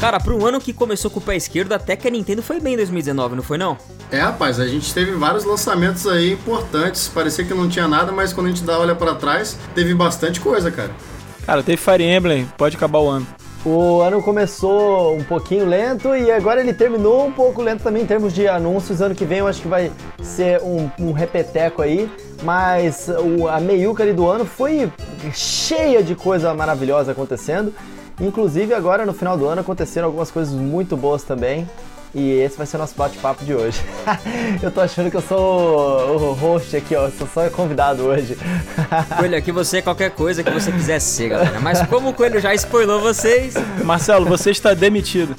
Cara, para um ano que começou com o pé esquerdo, até que a Nintendo foi bem em 2019, não foi não? É, rapaz, a gente teve vários lançamentos aí importantes. Parecia que não tinha nada, mas quando a gente dá olha para trás, teve bastante coisa, cara. Cara, teve Fire Emblem, pode acabar o ano. O ano começou um pouquinho lento e agora ele terminou um pouco lento também em termos de anúncios. Ano que vem eu acho que vai ser um, um repeteco aí. Mas o, a meiuca ali do ano foi cheia de coisa maravilhosa acontecendo. Inclusive agora no final do ano aconteceram algumas coisas muito boas também. E esse vai ser o nosso bate-papo de hoje. eu tô achando que eu sou o host aqui, ó. Sou só convidado hoje. Coelho, aqui você é qualquer coisa que você quiser ser, galera. Mas como o Coelho já spoilou vocês. Marcelo, você está demitido.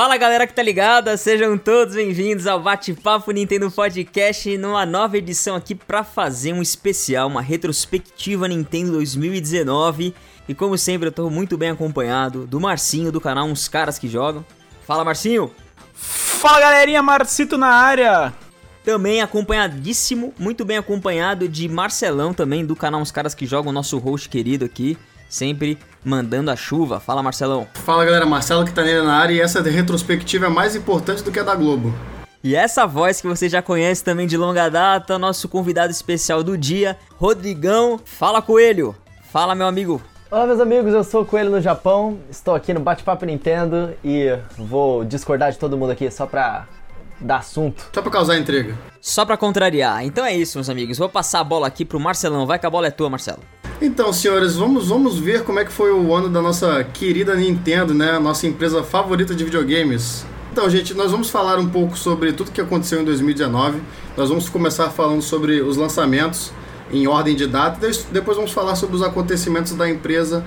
Fala galera que tá ligada, sejam todos bem-vindos ao Bate-Papo Nintendo Podcast, numa nova edição aqui para fazer um especial, uma retrospectiva Nintendo 2019. E como sempre, eu tô muito bem acompanhado do Marcinho do canal Uns Caras que Jogam. Fala Marcinho! Fala galerinha, Marcito na área! Também acompanhadíssimo, muito bem acompanhado de Marcelão também do canal Uns Caras que Jogam, nosso host querido aqui sempre mandando a chuva. Fala, Marcelão. Fala, galera. Marcelo que tá nele na área e essa retrospectiva é mais importante do que a da Globo. E essa voz que você já conhece também de longa data, nosso convidado especial do dia, Rodrigão. Fala, Coelho. Fala, meu amigo. Olá, meus amigos. Eu sou o Coelho no Japão. Estou aqui no Bate-Papo Nintendo e vou discordar de todo mundo aqui só pra dar assunto. Só pra causar intriga. Só pra contrariar. Então é isso, meus amigos. Vou passar a bola aqui pro Marcelão. Vai que a bola é tua, Marcelo. Então, senhores, vamos, vamos ver como é que foi o ano da nossa querida Nintendo, né? Nossa empresa favorita de videogames. Então, gente, nós vamos falar um pouco sobre tudo que aconteceu em 2019. Nós vamos começar falando sobre os lançamentos em ordem de data, depois vamos falar sobre os acontecimentos da empresa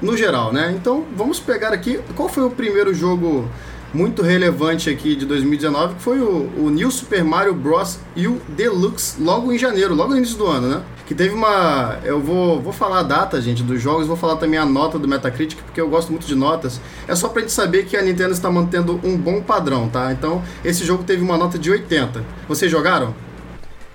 no geral, né? Então, vamos pegar aqui qual foi o primeiro jogo muito relevante aqui de 2019, que foi o, o New Super Mario Bros. U Deluxe, logo em janeiro, logo no início do ano, né? Que teve uma. Eu vou, vou falar a data, gente, dos jogos, vou falar também a nota do Metacritic, porque eu gosto muito de notas. É só pra gente saber que a Nintendo está mantendo um bom padrão, tá? Então, esse jogo teve uma nota de 80. Vocês jogaram?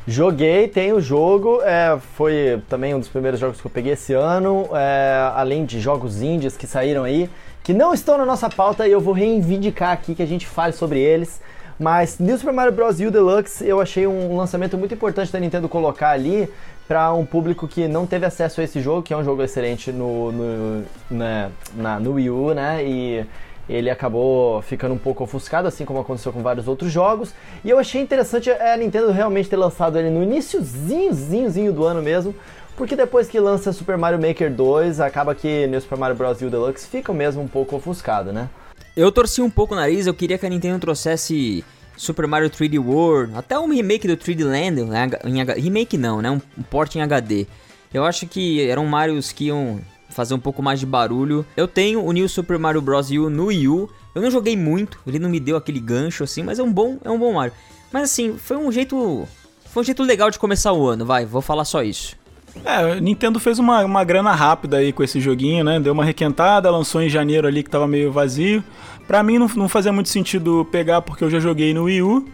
Joguei, tem o jogo, é, foi também um dos primeiros jogos que eu peguei esse ano, é, além de jogos indies que saíram aí, que não estão na nossa pauta e eu vou reivindicar aqui que a gente fale sobre eles. Mas New Super Mario Bros. U Deluxe eu achei um lançamento muito importante da Nintendo colocar ali para um público que não teve acesso a esse jogo, que é um jogo excelente no, no, na, na, no Wii U, né? E ele acabou ficando um pouco ofuscado, assim como aconteceu com vários outros jogos. E eu achei interessante a Nintendo realmente ter lançado ele no iníciozinho do ano mesmo, porque depois que lança Super Mario Maker 2, acaba que New Super Mario Bros. U Deluxe fica mesmo um pouco ofuscado, né? Eu torci um pouco o nariz, eu queria que a Nintendo trouxesse Super Mario 3D World, até um remake do 3D Land, né? em, remake não, né? Um, um port em HD. Eu acho que eram Marios que iam fazer um pouco mais de barulho. Eu tenho o New Super Mario Bros. U no Wii U. Eu não joguei muito, ele não me deu aquele gancho assim, mas é um bom, é um bom Mario. Mas assim, foi um jeito, foi um jeito legal de começar o ano, vai, vou falar só isso. É, Nintendo fez uma, uma grana rápida aí com esse joguinho, né? Deu uma requentada, lançou em janeiro ali que tava meio vazio. Pra mim não, não fazia muito sentido pegar porque eu já joguei no Wii U.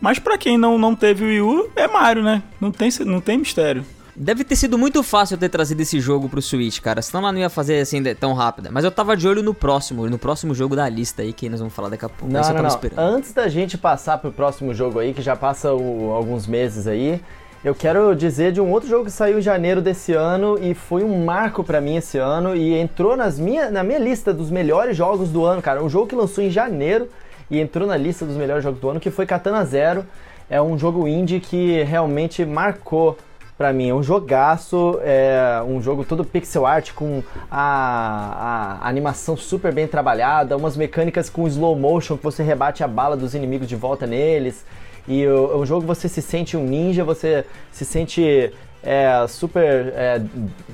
Mas pra quem não, não teve o Wii U, é Mario, né? Não tem, não tem mistério. Deve ter sido muito fácil ter trazido esse jogo pro Switch, cara. Senão ela não ia fazer assim tão rápida. Mas eu tava de olho no próximo, no próximo jogo da lista aí, que nós vamos falar daqui a pouco. Não, não, não. Antes da gente passar pro próximo jogo aí, que já passa o, alguns meses aí, eu quero dizer de um outro jogo que saiu em janeiro desse ano e foi um marco para mim esse ano e entrou nas minha, na minha lista dos melhores jogos do ano, cara. Um jogo que lançou em janeiro e entrou na lista dos melhores jogos do ano, que foi Katana Zero. É um jogo indie que realmente marcou para mim. É um jogaço, é um jogo todo pixel art com a, a, animação super bem trabalhada, umas mecânicas com slow motion que você rebate a bala dos inimigos de volta neles. E o, o jogo você se sente um ninja, você se sente é, super é,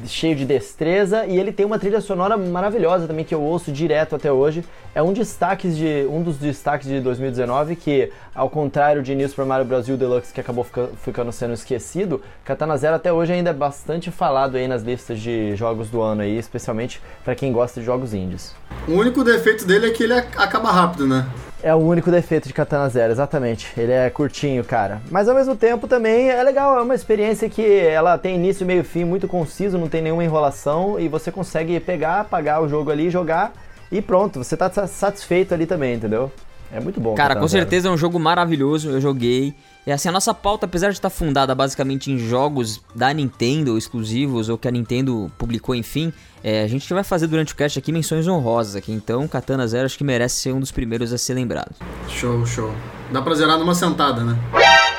cheio de destreza e ele tem uma trilha sonora maravilhosa também que eu ouço direto até hoje. É um, destaques de, um dos destaques de 2019 que, ao contrário de New Super Mario Bros. Deluxe que acabou fica, ficando sendo esquecido, Katana Zero até hoje ainda é bastante falado aí nas listas de jogos do ano aí, especialmente para quem gosta de jogos indies. O único defeito dele é que ele acaba rápido, né? É o único defeito de Katana Zero, exatamente. Ele é curtinho, cara. Mas ao mesmo tempo também é legal, é uma experiência que ela tem início, meio e fim muito conciso, não tem nenhuma enrolação e você consegue pegar, apagar o jogo ali, jogar e pronto, você tá satisfeito ali também, entendeu? É muito bom. Cara, com certeza é um jogo maravilhoso, eu joguei. E assim, a nossa pauta, apesar de estar fundada basicamente em jogos da Nintendo exclusivos ou que a Nintendo publicou, enfim, é, a gente vai fazer durante o cast aqui menções honrosas aqui. Então, Katana Zero acho que merece ser um dos primeiros a ser lembrado. Show, show. Dá pra zerar numa sentada, né?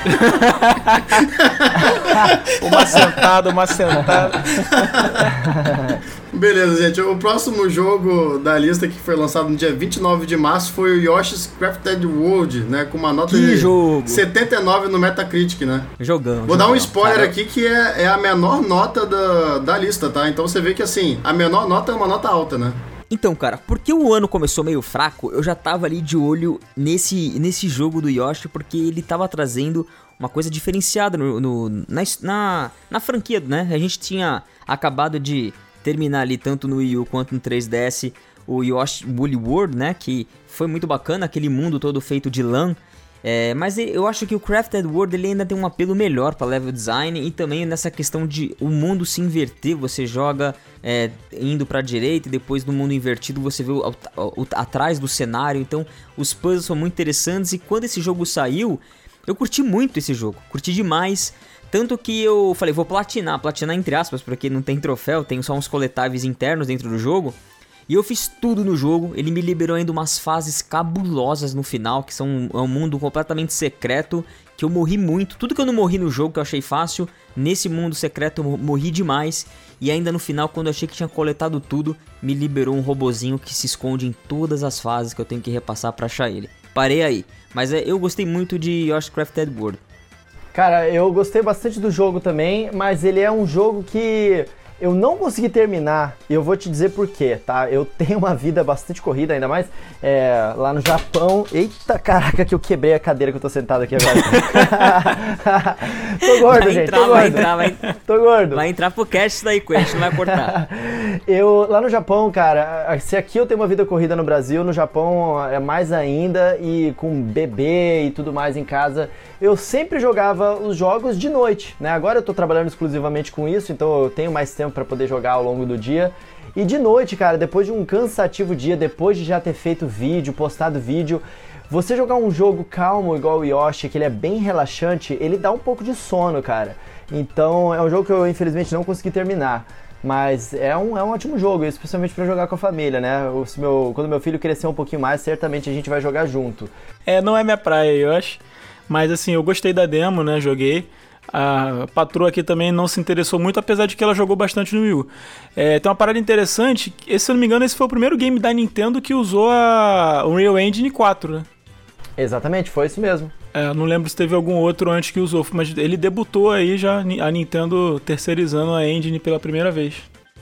uma sentada, uma sentada. Beleza, gente. O próximo jogo da lista que foi lançado no dia 29 de março foi o Yoshi's Crafted World, né? Com uma nota que de jogo? 79 no Metacritic, né? Jogão. Vou jogão. dar um spoiler Cara, aqui que é, é a menor nota da, da lista, tá? Então você vê que assim, a menor nota é uma nota alta, né? Então, cara, porque o ano começou meio fraco, eu já tava ali de olho nesse, nesse jogo do Yoshi, porque ele tava trazendo uma coisa diferenciada no, no na, na, na, franquia, né? A gente tinha acabado de terminar ali, tanto no Wii U quanto no 3DS, o Yoshi Woolly World, né? Que foi muito bacana, aquele mundo todo feito de lã. É, mas eu acho que o Crafted World ele ainda tem um apelo melhor para level design e também nessa questão de o mundo se inverter. Você joga é, indo para direita e depois no mundo invertido você vê o, o, o, atrás do cenário. Então os puzzles são muito interessantes e quando esse jogo saiu, eu curti muito esse jogo, curti demais. Tanto que eu falei, vou platinar, platinar entre aspas, porque não tem troféu, tem só uns coletáveis internos dentro do jogo. E eu fiz tudo no jogo, ele me liberou ainda umas fases cabulosas no final, que são é um mundo completamente secreto, que eu morri muito. Tudo que eu não morri no jogo, que eu achei fácil, nesse mundo secreto eu morri demais. E ainda no final, quando eu achei que tinha coletado tudo, me liberou um robozinho que se esconde em todas as fases que eu tenho que repassar para achar ele. Parei aí, mas é, eu gostei muito de Yoshi Crafted World. Cara, eu gostei bastante do jogo também, mas ele é um jogo que eu não consegui terminar, e eu vou te dizer por quê, tá? Eu tenho uma vida bastante corrida, ainda mais é, lá no Japão. Eita, caraca, que eu quebrei a cadeira que eu tô sentado aqui agora. tô gordo, vai gente, entrar, tô gordo. Vai entrar, vai... tô gordo. Vai entrar pro cast isso daí, Quest, não vai cortar. eu, lá no Japão, cara, se aqui eu tenho uma vida corrida no Brasil, no Japão é mais ainda, e com bebê e tudo mais em casa, eu sempre jogava os jogos de noite, né? Agora eu tô trabalhando exclusivamente com isso, então eu tenho mais tempo para poder jogar ao longo do dia. E de noite, cara, depois de um cansativo dia, depois de já ter feito vídeo, postado vídeo, você jogar um jogo calmo igual o Yoshi, que ele é bem relaxante, ele dá um pouco de sono, cara. Então é um jogo que eu infelizmente não consegui terminar. Mas é um, é um ótimo jogo, especialmente para jogar com a família, né? Meu, quando meu filho crescer um pouquinho mais, certamente a gente vai jogar junto. É, não é minha praia, Yoshi. Mas assim, eu gostei da demo, né? Joguei. A patroa aqui também não se interessou muito, apesar de que ela jogou bastante no Wii U. É, tem uma parada interessante, esse, se eu não me engano, esse foi o primeiro game da Nintendo que usou a Unreal Engine 4, né? Exatamente, foi isso mesmo. É, não lembro se teve algum outro antes que usou, mas ele debutou aí já a Nintendo terceirizando a engine pela primeira vez.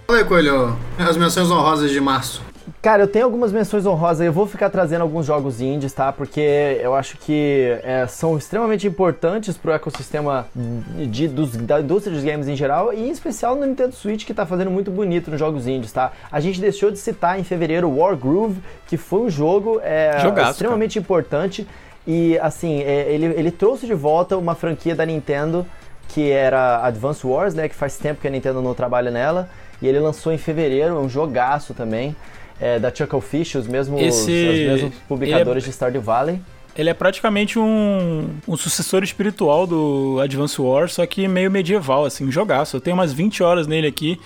Oi, Coelho, as menções honrosas de março. Cara, eu tenho algumas menções honrosas. Eu vou ficar trazendo alguns jogos indies, tá? Porque eu acho que é, são extremamente importantes pro ecossistema de, dos, da indústria dos games em geral e em especial no Nintendo Switch, que tá fazendo muito bonito nos jogos indies, tá? A gente deixou de citar em fevereiro War Groove, que foi um jogo é, Jogaço, extremamente cara. importante. E assim, é, ele, ele trouxe de volta uma franquia da Nintendo que era Advance Wars, né? Que faz tempo que a Nintendo não trabalha nela. E ele lançou em fevereiro, é um jogaço também é, da Chucklefish, os mesmos, Esse, os mesmos publicadores é, de Stardew Valley. Ele é praticamente um, um sucessor espiritual do Advance Wars, só que meio medieval, assim, um jogaço. Eu tenho umas 20 horas nele aqui.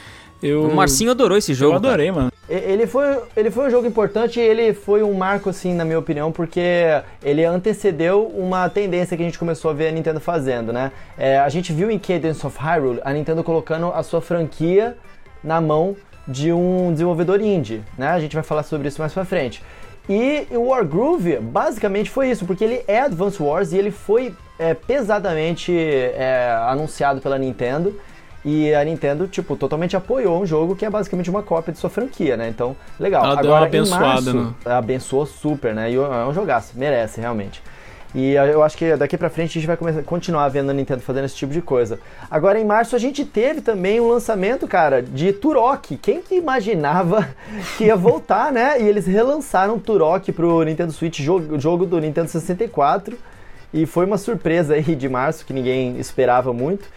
Eu, o Marcinho adorou esse jogo. Eu adorei, cara. mano. Ele foi, ele foi um jogo importante e ele foi um marco, assim, na minha opinião, porque ele antecedeu uma tendência que a gente começou a ver a Nintendo fazendo, né? É, a gente viu em Cadence of Hyrule a Nintendo colocando a sua franquia na mão de um desenvolvedor indie, né? A gente vai falar sobre isso mais pra frente. E o Wargroove basicamente foi isso, porque ele é Advance Wars e ele foi é, pesadamente é, anunciado pela Nintendo. E a Nintendo, tipo, totalmente apoiou um jogo que é basicamente uma cópia de sua franquia, né? Então, legal. Ela Agora, deu uma abençoada, março, né? Abençoou super, né? E é um jogaço, merece, realmente. E eu acho que daqui pra frente a gente vai começar, continuar vendo a Nintendo fazendo esse tipo de coisa. Agora em março a gente teve também um lançamento, cara, de Turok. Quem que imaginava que ia voltar, né? E eles relançaram Turok pro Nintendo Switch, jogo, jogo do Nintendo 64. E foi uma surpresa aí de março que ninguém esperava muito.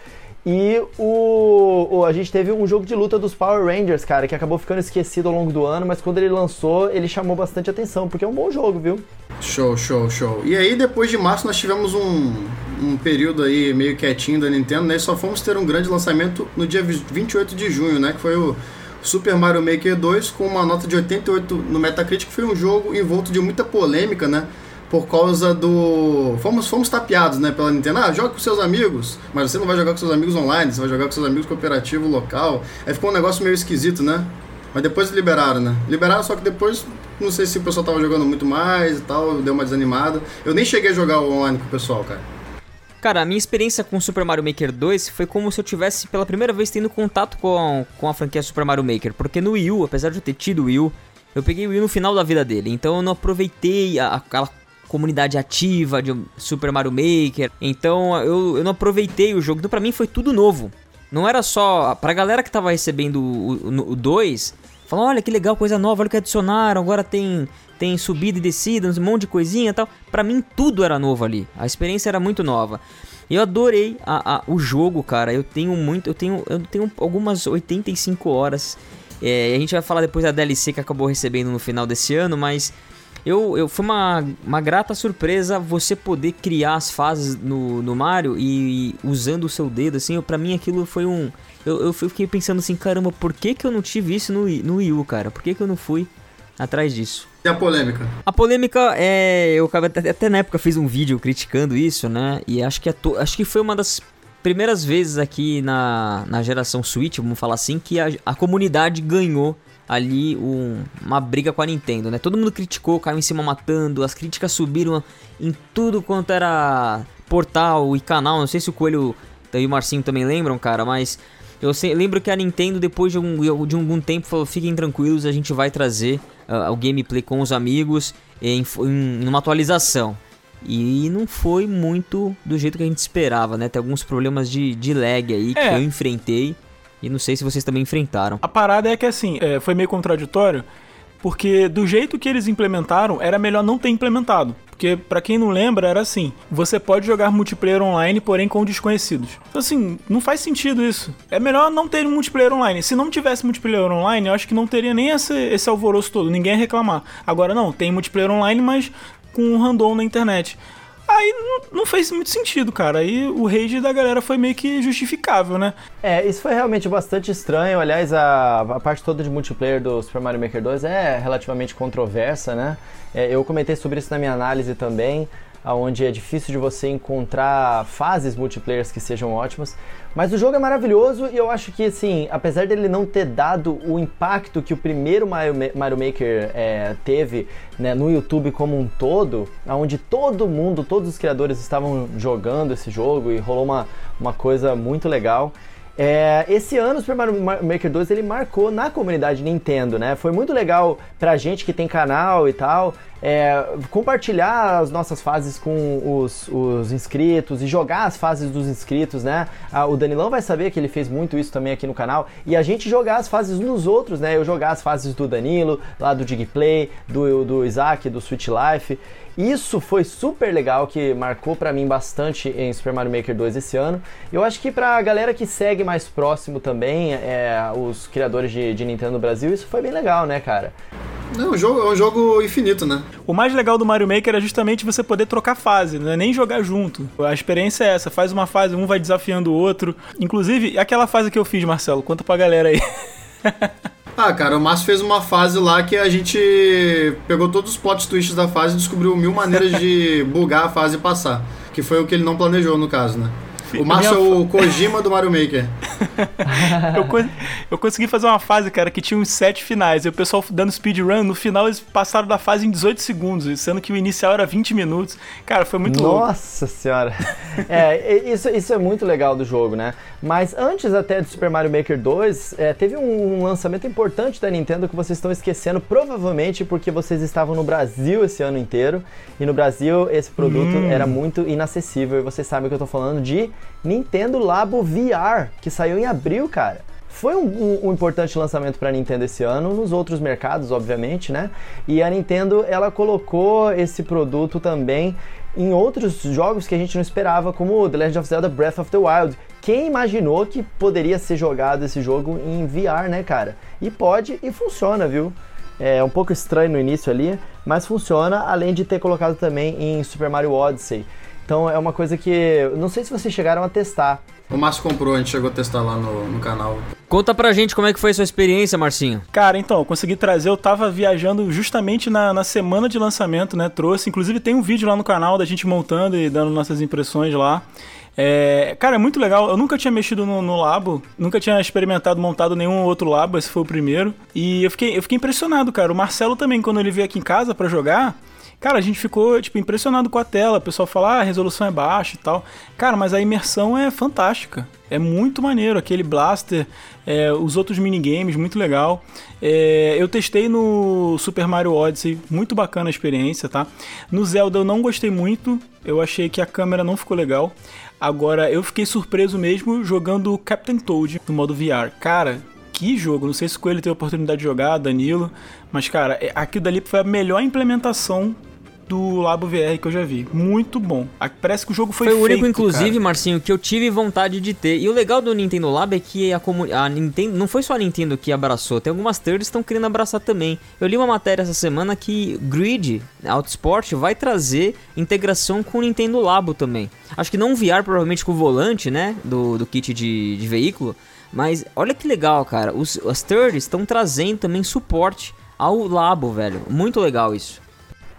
E o, o, a gente teve um jogo de luta dos Power Rangers, cara, que acabou ficando esquecido ao longo do ano, mas quando ele lançou, ele chamou bastante atenção, porque é um bom jogo, viu? Show, show, show. E aí, depois de março, nós tivemos um, um período aí meio quietinho da Nintendo, né? E só fomos ter um grande lançamento no dia 28 de junho, né? Que foi o Super Mario Maker 2, com uma nota de 88 no Metacritic. Foi um jogo envolto de muita polêmica, né? Por causa do. Fomos, fomos tapeados, né, pela Nintendo. Ah, joga com seus amigos, mas você não vai jogar com seus amigos online, você vai jogar com seus amigos cooperativo local. Aí ficou um negócio meio esquisito, né? Mas depois liberaram, né? Liberaram, só que depois, não sei se o pessoal tava jogando muito mais e tal, deu uma desanimada. Eu nem cheguei a jogar online com o pessoal, cara. Cara, a minha experiência com Super Mario Maker 2 foi como se eu tivesse pela primeira vez tendo contato com, com a franquia Super Mario Maker. Porque no Wii U, apesar de eu ter tido o Wii U, eu peguei o Wii no final da vida dele. Então eu não aproveitei a, aquela comunidade ativa de Super Mario Maker. Então eu, eu não aproveitei o jogo. Então pra mim foi tudo novo. Não era só. Pra galera que tava recebendo o 2, falando: olha que legal, coisa nova, olha o que adicionaram. Agora tem, tem subida e descida, um monte de coisinha e tal. Pra mim tudo era novo ali. A experiência era muito nova. Eu adorei a, a, o jogo, cara. Eu tenho muito. Eu tenho, eu tenho algumas 85 horas. É, a gente vai falar depois da DLC que acabou recebendo no final desse ano, mas eu, eu foi uma, uma grata surpresa você poder criar as fases no, no Mario e, e usando o seu dedo, assim, para mim aquilo foi um. Eu, eu fiquei pensando assim, caramba, por que, que eu não tive isso no, no Wii U, cara? Por que, que eu não fui atrás disso? E a polêmica? A polêmica é. Eu até, até na época fiz um vídeo criticando isso, né? E acho que, to, acho que foi uma das primeiras vezes aqui na, na geração Switch, vamos falar assim, que a, a comunidade ganhou ali um, uma briga com a Nintendo, né? Todo mundo criticou, caiu em cima matando, as críticas subiram em tudo quanto era portal e canal. Não sei se o Coelho e o Marcinho também lembram, cara, mas eu sei, lembro que a Nintendo, depois de, um, de algum tempo, falou: fiquem tranquilos, a gente vai trazer uh, o gameplay com os amigos em, em uma atualização. E não foi muito do jeito que a gente esperava, né? Tem alguns problemas de, de lag aí é. que eu enfrentei. E não sei se vocês também enfrentaram. A parada é que assim, é, foi meio contraditório, porque do jeito que eles implementaram, era melhor não ter implementado. Porque, para quem não lembra, era assim: você pode jogar multiplayer online, porém com desconhecidos. Então, assim, não faz sentido isso. É melhor não ter multiplayer online. Se não tivesse multiplayer online, eu acho que não teria nem esse, esse alvoroço todo, ninguém ia reclamar. Agora, não, tem multiplayer online, mas com um random na internet. Aí não, não, fez muito sentido, cara. Aí o rage da galera foi meio que justificável, né? É, isso foi realmente bastante estranho. Aliás, a, a parte toda de multiplayer do Super Mario Maker 2 é relativamente controversa, né? É, eu comentei sobre isso na minha análise também onde é difícil de você encontrar fases multiplayer que sejam ótimas. Mas o jogo é maravilhoso e eu acho que, assim, apesar dele não ter dado o impacto que o primeiro Mario, Mario Maker é, teve né, no YouTube como um todo, onde todo mundo, todos os criadores estavam jogando esse jogo e rolou uma, uma coisa muito legal. É, esse ano o Super Mario Maker 2 ele marcou na comunidade Nintendo, né? Foi muito legal pra gente que tem canal e tal, é, compartilhar as nossas fases com os, os, inscritos e jogar as fases dos inscritos, né? Ah, o Danilão vai saber que ele fez muito isso também aqui no canal e a gente jogar as fases nos outros, né? Eu jogar as fases do Danilo, lá do Digplay, do, do Isaac, do Switch Life. Isso foi super legal, que marcou para mim bastante em Super Mario Maker 2 esse ano. Eu acho que pra galera que segue mais próximo também, é, os criadores de, de Nintendo Brasil, isso foi bem legal, né, cara? É um, jogo, é um jogo infinito, né? O mais legal do Mario Maker é justamente você poder trocar fase, não é nem jogar junto. A experiência é essa, faz uma fase, um vai desafiando o outro. Inclusive, aquela fase que eu fiz, Marcelo, conta pra galera aí. Ah, cara, o Márcio fez uma fase lá que a gente pegou todos os plot twists da fase e descobriu mil maneiras de bugar a fase e passar. Que foi o que ele não planejou, no caso, né? O Márcio é o Kojima do Mario Maker. eu, co eu consegui fazer uma fase, cara, que tinha uns sete finais. E o pessoal dando speedrun, no final eles passaram da fase em 18 segundos, sendo que o inicial era 20 minutos. Cara, foi muito Nossa louco. Nossa senhora. é, isso, isso é muito legal do jogo, né? Mas antes até de Super Mario Maker 2, é, teve um, um lançamento importante da Nintendo que vocês estão esquecendo, provavelmente porque vocês estavam no Brasil esse ano inteiro. E no Brasil esse produto hum. era muito inacessível. E vocês sabem que eu tô falando de Nintendo Labo VR, que saiu em abril, cara. Foi um, um, um importante lançamento para a Nintendo esse ano, nos outros mercados, obviamente, né? E a Nintendo, ela colocou esse produto também em outros jogos que a gente não esperava, como The Legend of Zelda Breath of the Wild. Quem imaginou que poderia ser jogado esse jogo em VR, né, cara? E pode e funciona, viu? É um pouco estranho no início ali, mas funciona, além de ter colocado também em Super Mario Odyssey. Então é uma coisa que. Não sei se vocês chegaram a testar. O Márcio comprou, a gente chegou a testar lá no, no canal. Conta pra gente como é que foi a sua experiência, Marcinho. Cara, então, eu consegui trazer, eu tava viajando justamente na, na semana de lançamento, né? Trouxe, inclusive tem um vídeo lá no canal da gente montando e dando nossas impressões lá. É, cara, é muito legal. Eu nunca tinha mexido no, no, labo, nunca tinha experimentado, montado nenhum outro labo, esse foi o primeiro. E eu fiquei, eu fiquei impressionado, cara. O Marcelo também, quando ele veio aqui em casa para jogar, Cara, a gente ficou, tipo, impressionado com a tela. O pessoal fala, ah, a resolução é baixa e tal. Cara, mas a imersão é fantástica. É muito maneiro. Aquele blaster, é, os outros minigames, muito legal. É, eu testei no Super Mario Odyssey, muito bacana a experiência, tá? No Zelda eu não gostei muito. Eu achei que a câmera não ficou legal. Agora, eu fiquei surpreso mesmo jogando Captain Toad no modo VR. Cara, que jogo. Não sei se o Coelho teve a oportunidade de jogar, Danilo. Mas, cara, é, aquilo dali foi a melhor implementação do Labo VR que eu já vi. Muito bom. Parece que o jogo foi Foi o único, inclusive, cara. Marcinho, que eu tive vontade de ter. E o legal do Nintendo Lab é que a, a Nintendo. Não foi só a Nintendo que abraçou, tem algumas thirds que estão querendo abraçar também. Eu li uma matéria essa semana que Grid Autosport vai trazer integração com o Nintendo Labo também. Acho que não VR, provavelmente com o volante, né? Do, do kit de, de veículo. Mas olha que legal, cara. Os, as thirds estão trazendo também suporte ao Labo, velho. Muito legal isso.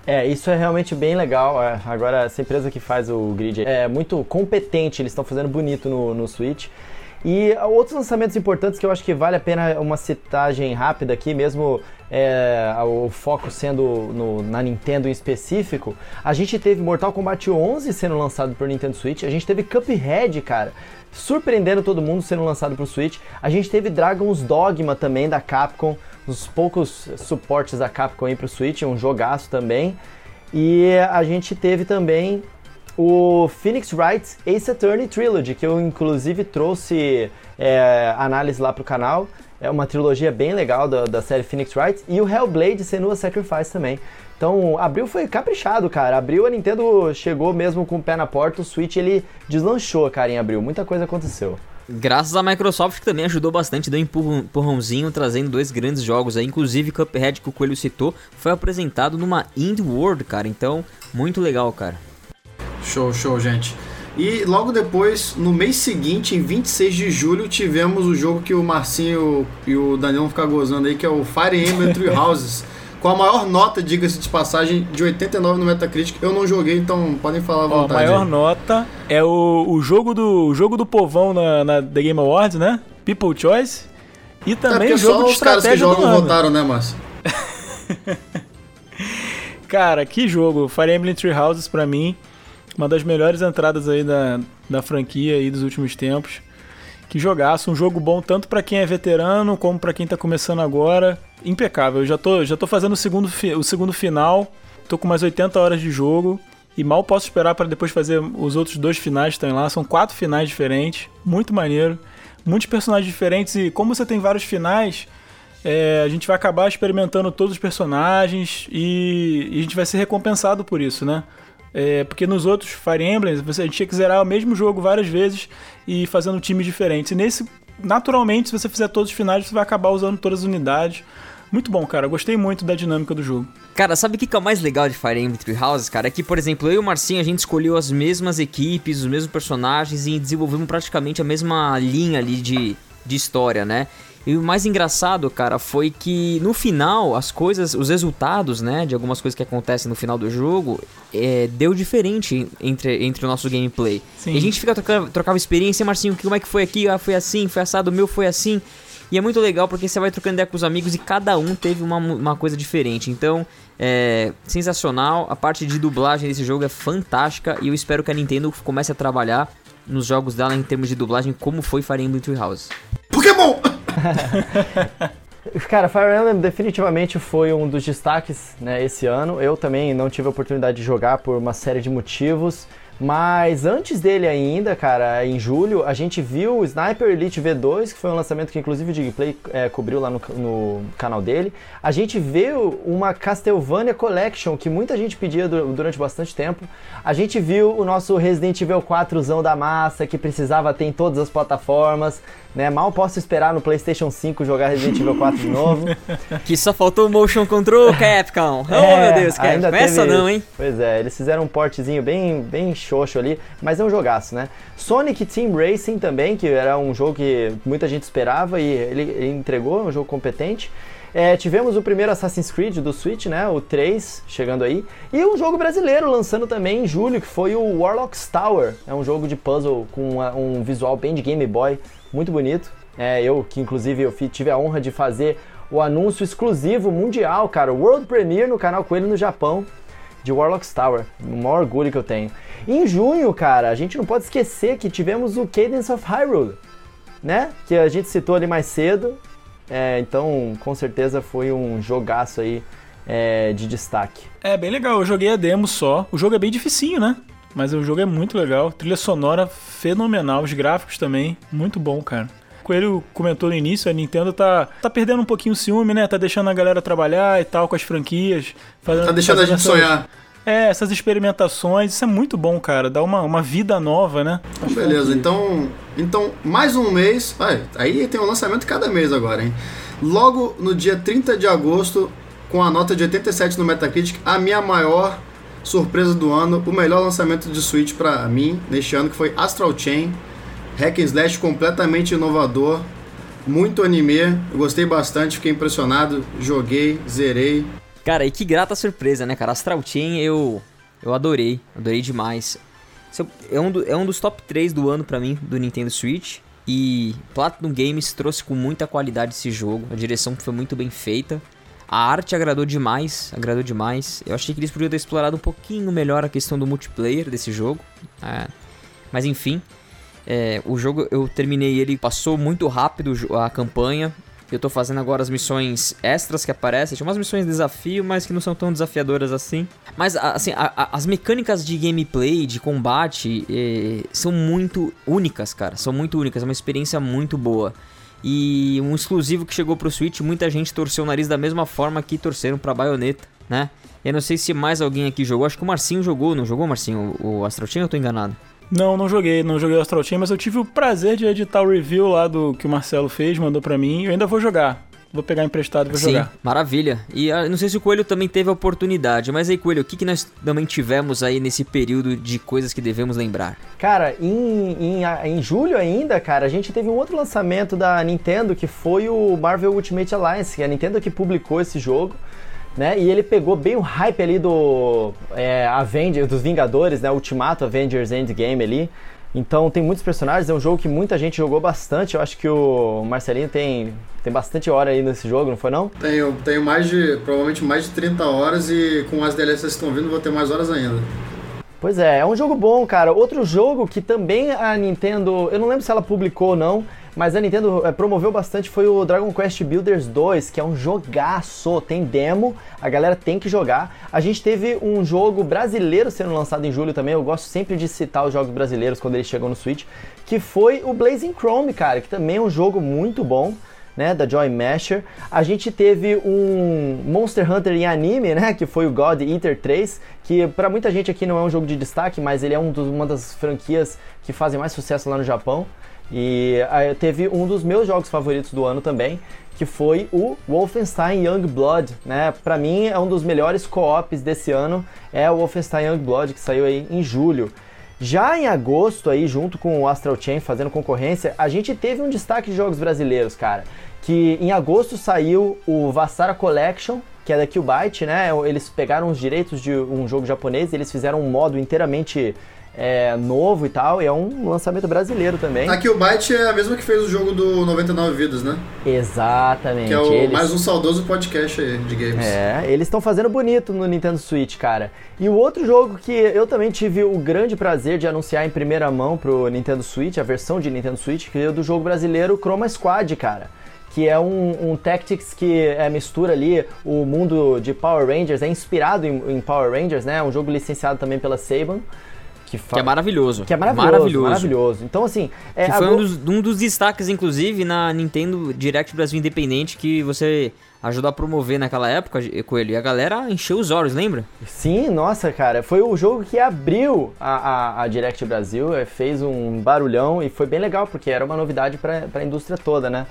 É, isso é realmente bem legal. É, agora, essa empresa que faz o grid é muito competente, eles estão fazendo bonito no, no Switch. E outros lançamentos importantes que eu acho que vale a pena uma citagem rápida aqui, mesmo é, o foco sendo no, na Nintendo em específico. A gente teve Mortal Kombat 11 sendo lançado para Nintendo Switch, a gente teve Cuphead, cara, surpreendendo todo mundo sendo lançado para o Switch. A gente teve Dragon's Dogma também da Capcom, os poucos suportes da Capcom aí pro Switch, um jogaço também. E a gente teve também o Phoenix Wright Ace Attorney Trilogy, que eu inclusive trouxe é, análise lá pro canal. É uma trilogia bem legal da, da série Phoenix Wright. E o Hellblade Senua Sacrifice também. Então, abril foi caprichado, cara. Abril a Nintendo chegou mesmo com o pé na porta, o Switch ele deslanchou, cara, em abril. Muita coisa aconteceu. Graças à Microsoft que também ajudou bastante, deu um empurrãozinho trazendo dois grandes jogos aí, inclusive Cuphead que o Coelho citou, foi apresentado numa Indie World, cara, então muito legal, cara. Show, show, gente. E logo depois, no mês seguinte, em 26 de julho, tivemos o jogo que o Marcinho e o Daniel vão ficar gozando aí, que é o Fire Emblem Three Houses. com a maior nota, diga-se de passagem, de 89 no Metacritic. Eu não joguei, então podem falar à vontade. Ó, a maior aí. nota é o, o jogo do o jogo do povão na, na The Game Awards, né? People Choice. E também é o jogo só de os caras que jogam votaram, né, Márcio? Cara, que jogo. Fire Emblem Three Houses pra mim, uma das melhores entradas aí da, da franquia aí dos últimos tempos. Que jogaço, um jogo bom tanto para quem é veterano como para quem tá começando agora impecável. Eu já tô, já tô fazendo o segundo, o segundo final, tô com mais 80 horas de jogo e mal posso esperar para depois fazer os outros dois finais que estão lá. São quatro finais diferentes, muito maneiro, muitos personagens diferentes e como você tem vários finais, é, a gente vai acabar experimentando todos os personagens e, e a gente vai ser recompensado por isso, né? É, porque nos outros Fire Emblems você, a gente tinha que zerar o mesmo jogo várias vezes e fazendo times diferentes. E nesse, naturalmente, se você fizer todos os finais, você vai acabar usando todas as unidades. Muito bom, cara. Gostei muito da dinâmica do jogo. Cara, sabe o que é o mais legal de Fire Emblem Three Houses, cara? É que, por exemplo, eu e o Marcinho, a gente escolheu as mesmas equipes, os mesmos personagens e desenvolvemos praticamente a mesma linha ali de, de história, né? E o mais engraçado, cara, foi que no final, as coisas, os resultados, né, de algumas coisas que acontecem no final do jogo, é, deu diferente entre, entre o nosso gameplay. Sim. E a gente fica trocava, trocava experiência, Marcinho, como é que foi aqui? Ah, foi assim, foi assado, o meu foi assim. E é muito legal porque você vai trocando ideia com os amigos e cada um teve uma, uma coisa diferente. Então, é sensacional. A parte de dublagem desse jogo é fantástica e eu espero que a Nintendo comece a trabalhar nos jogos dela em termos de dublagem como foi Fire Emblem Three Houses. Pokémon! Cara, Fire Emblem definitivamente foi um dos destaques né, esse ano. Eu também não tive a oportunidade de jogar por uma série de motivos. Mas antes dele ainda, cara, em julho, a gente viu o Sniper Elite V2, que foi um lançamento que inclusive o Digplay é, cobriu lá no, no, canal dele. A gente viu uma Castlevania Collection, que muita gente pedia durante bastante tempo. A gente viu o nosso Resident Evil 4zão da massa, que precisava ter em todas as plataformas. Né? Mal posso esperar no PlayStation 5 jogar Resident Evil 4 de novo. que só faltou o Motion Control, Capcom. É, oh, meu Deus, Capcom. Ainda Essa não, hein? Pois é, eles fizeram um portezinho bem, bem xoxo ali, mas é um jogaço, né? Sonic Team Racing também, que era um jogo que muita gente esperava e ele, ele entregou, um jogo competente. É, tivemos o primeiro Assassin's Creed do Switch, né? O 3 chegando aí. E um jogo brasileiro lançando também em julho, que foi o Warlock's Tower. É um jogo de puzzle com um visual bem de Game Boy muito bonito. É, eu que inclusive eu tive a honra de fazer o anúncio exclusivo mundial, cara, World Premiere no canal Coelho no Japão de Warlock's Tower. O maior orgulho que eu tenho. Em junho, cara, a gente não pode esquecer que tivemos o Cadence of Hyrule, né? Que a gente citou ali mais cedo. É, então, com certeza foi um jogaço aí é, de destaque. É bem legal, eu joguei a demo só. O jogo é bem dificinho, né? Mas o jogo é muito legal. Trilha sonora fenomenal, os gráficos também, muito bom, cara. O Coelho comentou no início, a Nintendo tá, tá perdendo um pouquinho o ciúme, né? Tá deixando a galera trabalhar e tal com as franquias. Fazendo, tá deixando a gente essas, sonhar. É, essas experimentações, isso é muito bom, cara. Dá uma, uma vida nova, né? Então, beleza, então, então mais um mês. aí tem um lançamento cada mês agora, hein? Logo no dia 30 de agosto, com a nota de 87 no Metacritic, a minha maior surpresa do ano, o melhor lançamento de Switch para mim neste ano, que foi Astral Chain. Hack and Slash completamente inovador, muito anime, eu gostei bastante, fiquei impressionado, joguei, zerei. Cara, e que grata surpresa, né, cara? Astral Chain eu, eu adorei, adorei demais. É um, do, é um dos top 3 do ano para mim, do Nintendo Switch. E Platinum Games trouxe com muita qualidade esse jogo, a direção foi muito bem feita. A arte agradou demais, agradou demais. Eu achei que eles podiam ter explorado um pouquinho melhor a questão do multiplayer desse jogo. É, mas enfim, é, o jogo eu terminei ele, passou muito rápido a campanha. Eu tô fazendo agora as missões extras que aparecem. Tinha umas missões de desafio, mas que não são tão desafiadoras assim. Mas, assim, a, a, as mecânicas de gameplay, de combate, é, são muito únicas, cara. São muito únicas. É uma experiência muito boa. E um exclusivo que chegou pro Switch, muita gente torceu o nariz da mesma forma que torceram pra Bayonetta, né? Eu não sei se mais alguém aqui jogou, acho que o Marcinho jogou, não jogou, Marcinho? O, Chain ou eu tô enganado? Não, não joguei, não joguei o Astral Chain, mas eu tive o prazer de editar o review lá do que o Marcelo fez, mandou pra mim, eu ainda vou jogar. Vou pegar emprestado e vou Sim, jogar. Maravilha. E uh, não sei se o Coelho também teve a oportunidade, mas aí, Coelho, o que, que nós também tivemos aí nesse período de coisas que devemos lembrar? Cara, em, em, em julho ainda, cara, a gente teve um outro lançamento da Nintendo que foi o Marvel Ultimate Alliance, que é a Nintendo que publicou esse jogo. Né? E ele pegou bem o hype ali do é, Avengers, dos Vingadores, né? Ultimato Avengers Endgame ali. Então tem muitos personagens, é um jogo que muita gente jogou bastante. Eu acho que o Marcelinho tem, tem bastante hora aí nesse jogo, não foi não? Tenho, tenho mais de, provavelmente mais de 30 horas e com as DLCs que estão vindo vou ter mais horas ainda. Pois é, é um jogo bom, cara. Outro jogo que também a Nintendo, eu não lembro se ela publicou ou não, mas a Nintendo é, promoveu bastante foi o Dragon Quest Builders 2, que é um jogaço, tem demo, a galera tem que jogar. A gente teve um jogo brasileiro sendo lançado em julho também, eu gosto sempre de citar os jogos brasileiros quando eles chegam no Switch, que foi o Blazing Chrome, cara, que também é um jogo muito bom né, da Joy Masher. A gente teve um Monster Hunter em anime, né, que foi o God Eater 3, que para muita gente aqui não é um jogo de destaque, mas ele é um dos, uma das franquias que fazem mais sucesso lá no Japão. E aí, teve um dos meus jogos favoritos do ano também, que foi o Wolfenstein Youngblood, né? Para mim é um dos melhores co-ops desse ano, é o Wolfenstein Youngblood que saiu aí em julho. Já em agosto, aí, junto com o Astral Chain fazendo concorrência, a gente teve um destaque de jogos brasileiros, cara. Que em agosto saiu o Vassara Collection, que é da Qbyte, né? Eles pegaram os direitos de um jogo japonês e eles fizeram um modo inteiramente é, novo e tal, e é um lançamento brasileiro também. A Killbyte é a mesma que fez o jogo do 99 Vidas, né? Exatamente. Que é o, eles... mais um saudoso podcast aí de games. É, eles estão fazendo bonito no Nintendo Switch, cara. E o outro jogo que eu também tive o grande prazer de anunciar em primeira mão pro Nintendo Switch, a versão de Nintendo Switch, que é do jogo brasileiro Chroma Squad, cara que é um, um, Tactics que é, mistura ali o mundo de Power Rangers, é inspirado em, em Power Rangers, né? É um jogo licenciado também pela Saban. Que, fa... que, é maravilhoso. Que é maravilhoso, maravilhoso. maravilhoso. Então, assim... É, que foi um, dos, um dos destaques, inclusive, na Nintendo Direct Brasil Independente, que você ajudou a promover naquela época, Coelho. E a galera encheu os olhos, lembra? Sim, nossa, cara. Foi o jogo que abriu a, a, a Direct Brasil, é, fez um barulhão e foi bem legal, porque era uma novidade para a indústria toda, né?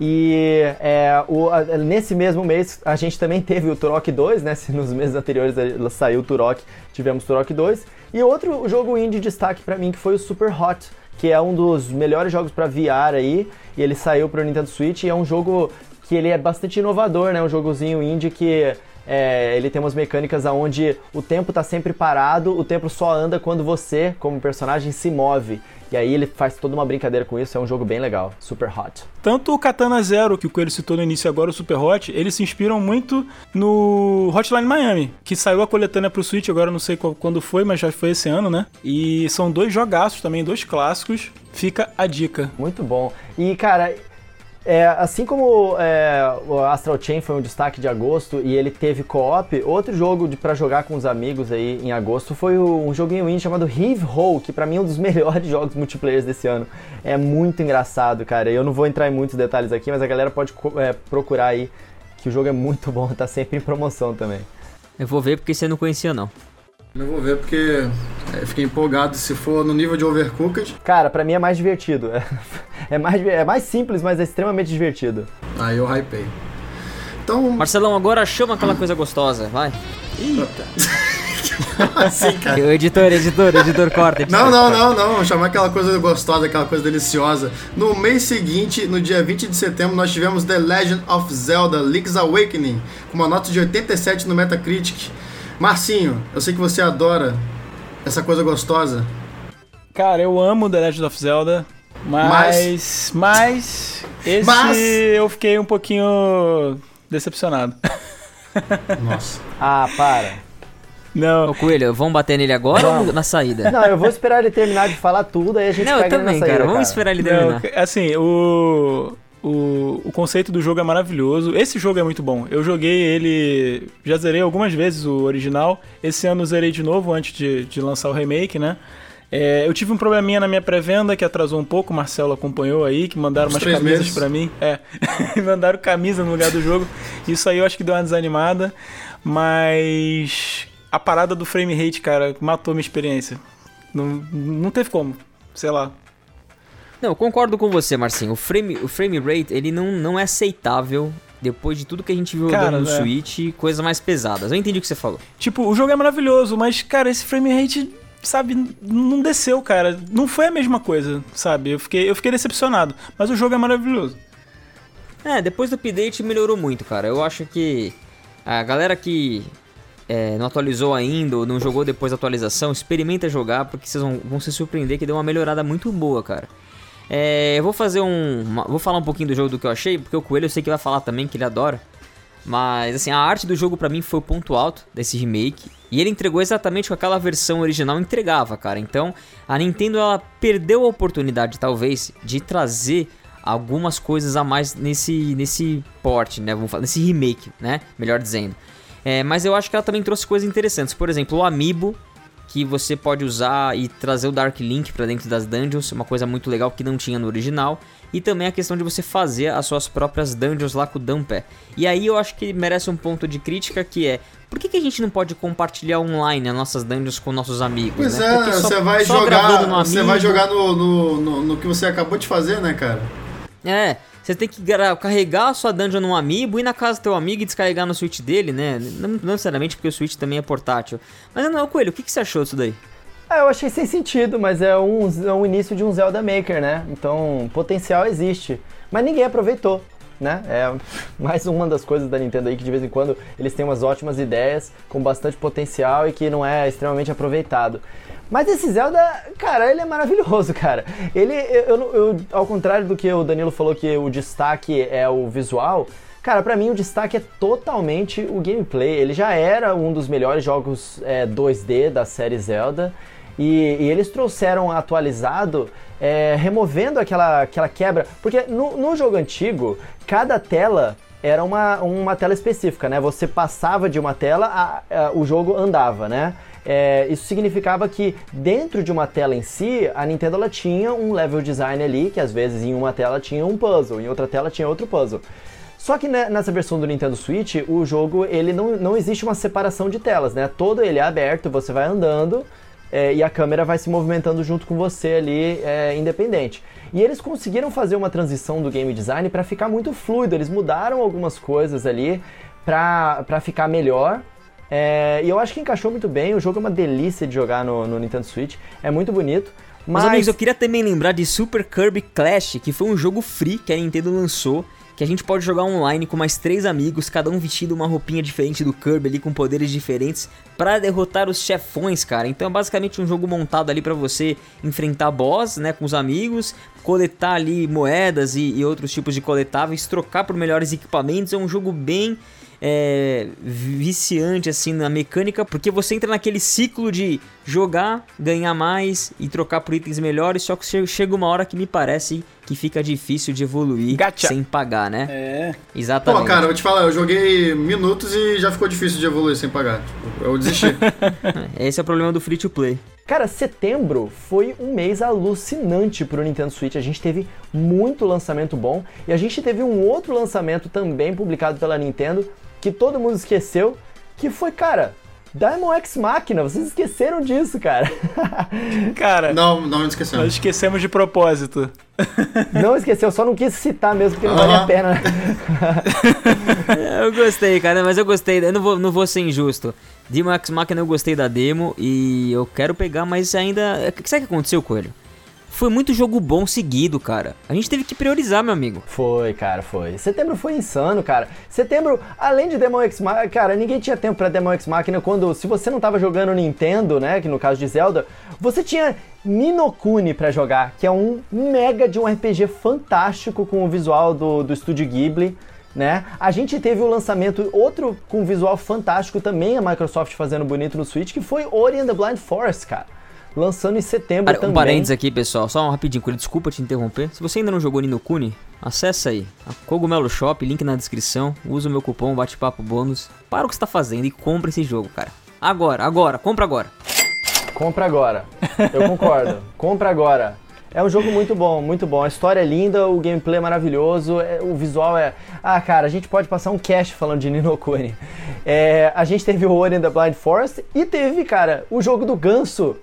E é, o, a, nesse mesmo mês a gente também teve o Turok 2, né? Se nos meses anteriores saiu o Turok, tivemos Turok 2. E outro jogo indie de destaque para mim que foi o Super Hot, que é um dos melhores jogos para VR aí, e ele saiu para o Nintendo Switch e é um jogo que ele é bastante inovador, né? Um jogozinho indie que é, ele tem umas mecânicas onde o tempo está sempre parado, o tempo só anda quando você, como personagem, se move. E aí ele faz toda uma brincadeira com isso, é um jogo bem legal, super hot. Tanto o Katana Zero, que o Coelho citou no início agora, o Super Hot, eles se inspiram muito no Hotline Miami, que saiu a coletânea pro Switch, agora não sei quando foi, mas já foi esse ano, né? E são dois jogaços também, dois clássicos. Fica a dica. Muito bom. E, cara, é, assim como é, o Astral Chain foi um destaque de agosto e ele teve co-op, outro jogo para jogar com os amigos aí em agosto foi um joguinho indie chamado Heave Ho, que para mim é um dos melhores jogos multiplayer desse ano. É muito engraçado, cara. Eu não vou entrar em muitos detalhes aqui, mas a galera pode é, procurar aí, que o jogo é muito bom, tá sempre em promoção também. Eu vou ver porque você não conhecia não. Eu vou ver porque é, fiquei empolgado se for no nível de Overcooked. Cara, para mim é mais divertido. É, mais, é mais simples, mas é extremamente divertido. Aí eu hypei. Então. Marcelão, agora chama aquela coisa gostosa, vai. Eita. assim, cara. editor, editor, editor, corta. Editor, não, não, não, não. Chamar aquela coisa gostosa, aquela coisa deliciosa. No mês seguinte, no dia 20 de setembro, nós tivemos The Legend of Zelda Link's Awakening, com uma nota de 87 no Metacritic. Marcinho, eu sei que você adora essa coisa gostosa. Cara, eu amo The Legend of Zelda, mas. Mas. mas esse mas... eu fiquei um pouquinho decepcionado. Nossa. ah, para. Não. Ô, Coelho, vamos bater nele agora Vamos. ou na saída? Não, eu vou esperar ele terminar de falar tudo, aí a gente Não, pega eu também, saída, cara. Vamos esperar ele terminar. Não, assim, o o, o conceito do jogo é maravilhoso. Esse jogo é muito bom. Eu joguei ele. Já zerei algumas vezes o original. Esse ano zerei de novo antes de, de lançar o remake, né? É, eu tive um probleminha na minha pré-venda que atrasou um pouco, o Marcelo acompanhou aí, que mandaram Os umas camisas para mim. É, mandaram camisa no lugar do jogo. Isso aí eu acho que deu uma desanimada. Mas a parada do frame rate, cara, matou minha experiência. Não, não teve como. Sei lá, não, concordo com você, Marcinho. O frame, o frame rate, ele não, não é aceitável depois de tudo que a gente viu cara, no é. Switch, coisas mais pesadas. Eu entendi o que você falou. Tipo, o jogo é maravilhoso, mas, cara, esse frame rate, sabe, não desceu, cara. Não foi a mesma coisa, sabe? Eu fiquei, eu fiquei decepcionado. Mas o jogo é maravilhoso. É, depois do update melhorou muito, cara. Eu acho que a galera que é, não atualizou ainda ou não jogou depois da atualização, experimenta jogar, porque vocês vão, vão se surpreender que deu uma melhorada muito boa, cara. É, eu vou fazer um. Vou falar um pouquinho do jogo do que eu achei, porque o Coelho eu sei que vai falar também, que ele adora. Mas assim, a arte do jogo para mim foi o ponto alto desse remake. E ele entregou exatamente o que aquela versão original entregava, cara. Então, a Nintendo ela perdeu a oportunidade, talvez, de trazer algumas coisas a mais nesse, nesse port, né? Vamos falar, nesse remake, né? Melhor dizendo. É, mas eu acho que ela também trouxe coisas interessantes. Por exemplo, o Amiibo que você pode usar e trazer o Dark Link para dentro das dungeons, uma coisa muito legal que não tinha no original. E também a questão de você fazer as suas próprias dungeons lá com o Dumpé. E aí eu acho que merece um ponto de crítica que é por que, que a gente não pode compartilhar online as nossas dungeons com nossos amigos? Pois né? é, só, você vai jogar, você vai jogar no, no, no, no que você acabou de fazer, né, cara? É, você tem que carregar a sua dungeon num amiibo, ir na casa do teu amigo e descarregar no Switch dele, né? Não, necessariamente porque o Switch também é portátil. Mas não, Coelho, o que, que você achou disso daí? Ah, eu achei sem sentido, mas é um, é um início de um Zelda Maker, né? Então, potencial existe. Mas ninguém aproveitou, né? É mais uma das coisas da Nintendo aí que de vez em quando eles têm umas ótimas ideias com bastante potencial e que não é extremamente aproveitado. Mas esse Zelda, cara, ele é maravilhoso, cara. Ele, eu, eu, eu, ao contrário do que o Danilo falou que o destaque é o visual, Cara, para mim o destaque é totalmente o gameplay. Ele já era um dos melhores jogos é, 2D da série Zelda. E, e eles trouxeram atualizado, é, removendo aquela, aquela quebra. Porque no, no jogo antigo, cada tela era uma, uma tela específica, né? Você passava de uma tela, a, a, o jogo andava, né? É, isso significava que dentro de uma tela em si, a Nintendo ela tinha um level design ali, que às vezes em uma tela tinha um puzzle, em outra tela tinha outro puzzle. Só que né, nessa versão do Nintendo Switch, o jogo ele não, não existe uma separação de telas, né? Todo ele é aberto, você vai andando é, e a câmera vai se movimentando junto com você ali, é, independente. E eles conseguiram fazer uma transição do game design para ficar muito fluido. Eles mudaram algumas coisas ali para ficar melhor. É, e eu acho que encaixou muito bem. O jogo é uma delícia de jogar no, no Nintendo Switch. É muito bonito. Mas, amigos, eu queria também lembrar de Super Kirby Clash, que foi um jogo free que a Nintendo lançou que a gente pode jogar online com mais três amigos, cada um vestindo uma roupinha diferente do Kirby ali, com poderes diferentes, para derrotar os chefões, cara. Então é basicamente um jogo montado ali para você enfrentar boss, né, com os amigos, coletar ali moedas e, e outros tipos de coletáveis, trocar por melhores equipamentos. É um jogo bem é, viciante assim na mecânica, porque você entra naquele ciclo de jogar, ganhar mais e trocar por itens melhores, só que chega uma hora que me parece que fica difícil de evoluir Gacha. sem pagar, né? É. Exatamente. Pô, cara, eu vou te falar, eu joguei minutos e já ficou difícil de evoluir sem pagar. Eu desisti. Esse é o problema do free to play. Cara, setembro foi um mês alucinante pro Nintendo Switch. A gente teve muito lançamento bom e a gente teve um outro lançamento também publicado pela Nintendo que todo mundo esqueceu, que foi, cara, Diamond X Machina, vocês esqueceram disso, cara. cara. Não, não esquecemos. Nós esquecemos de propósito. Não esqueceu, só não quis citar mesmo, porque não vale a pena. eu gostei, cara, mas eu gostei. Eu não vou, não vou ser injusto. Demon X Machina eu gostei da demo e eu quero pegar, mas ainda. O que sabe o que aconteceu, Coelho? Foi muito jogo bom seguido, cara. A gente teve que priorizar, meu amigo. Foi, cara, foi. Setembro foi insano, cara. Setembro, além de Demon X Machina, cara, ninguém tinha tempo para Demon X Machina quando, se você não tava jogando Nintendo, né, que no caso de Zelda, você tinha Ninokuni para jogar, que é um mega de um RPG fantástico com o visual do, do estúdio Ghibli. Né? A gente teve o lançamento, outro com visual fantástico também, a Microsoft fazendo bonito no Switch, que foi Ori and the Blind Forest, cara lançando em setembro Para, também. Um parênteses aqui, pessoal, só um rapidinho, desculpa te interromper. Se você ainda não jogou Nino Kuni, acessa aí, a Cogumelo Shop, link na descrição, usa o meu cupom bate-papo bônus, para o que está fazendo e compra esse jogo, cara. Agora, agora, compra agora. Compra agora. Eu concordo. compra agora. É um jogo muito bom, muito bom. A história é linda, o gameplay é maravilhoso, é, o visual é. Ah, cara, a gente pode passar um cast falando de Nino Kuni. É, a gente teve o Ori and the Blind Forest e teve, cara, o jogo do ganso.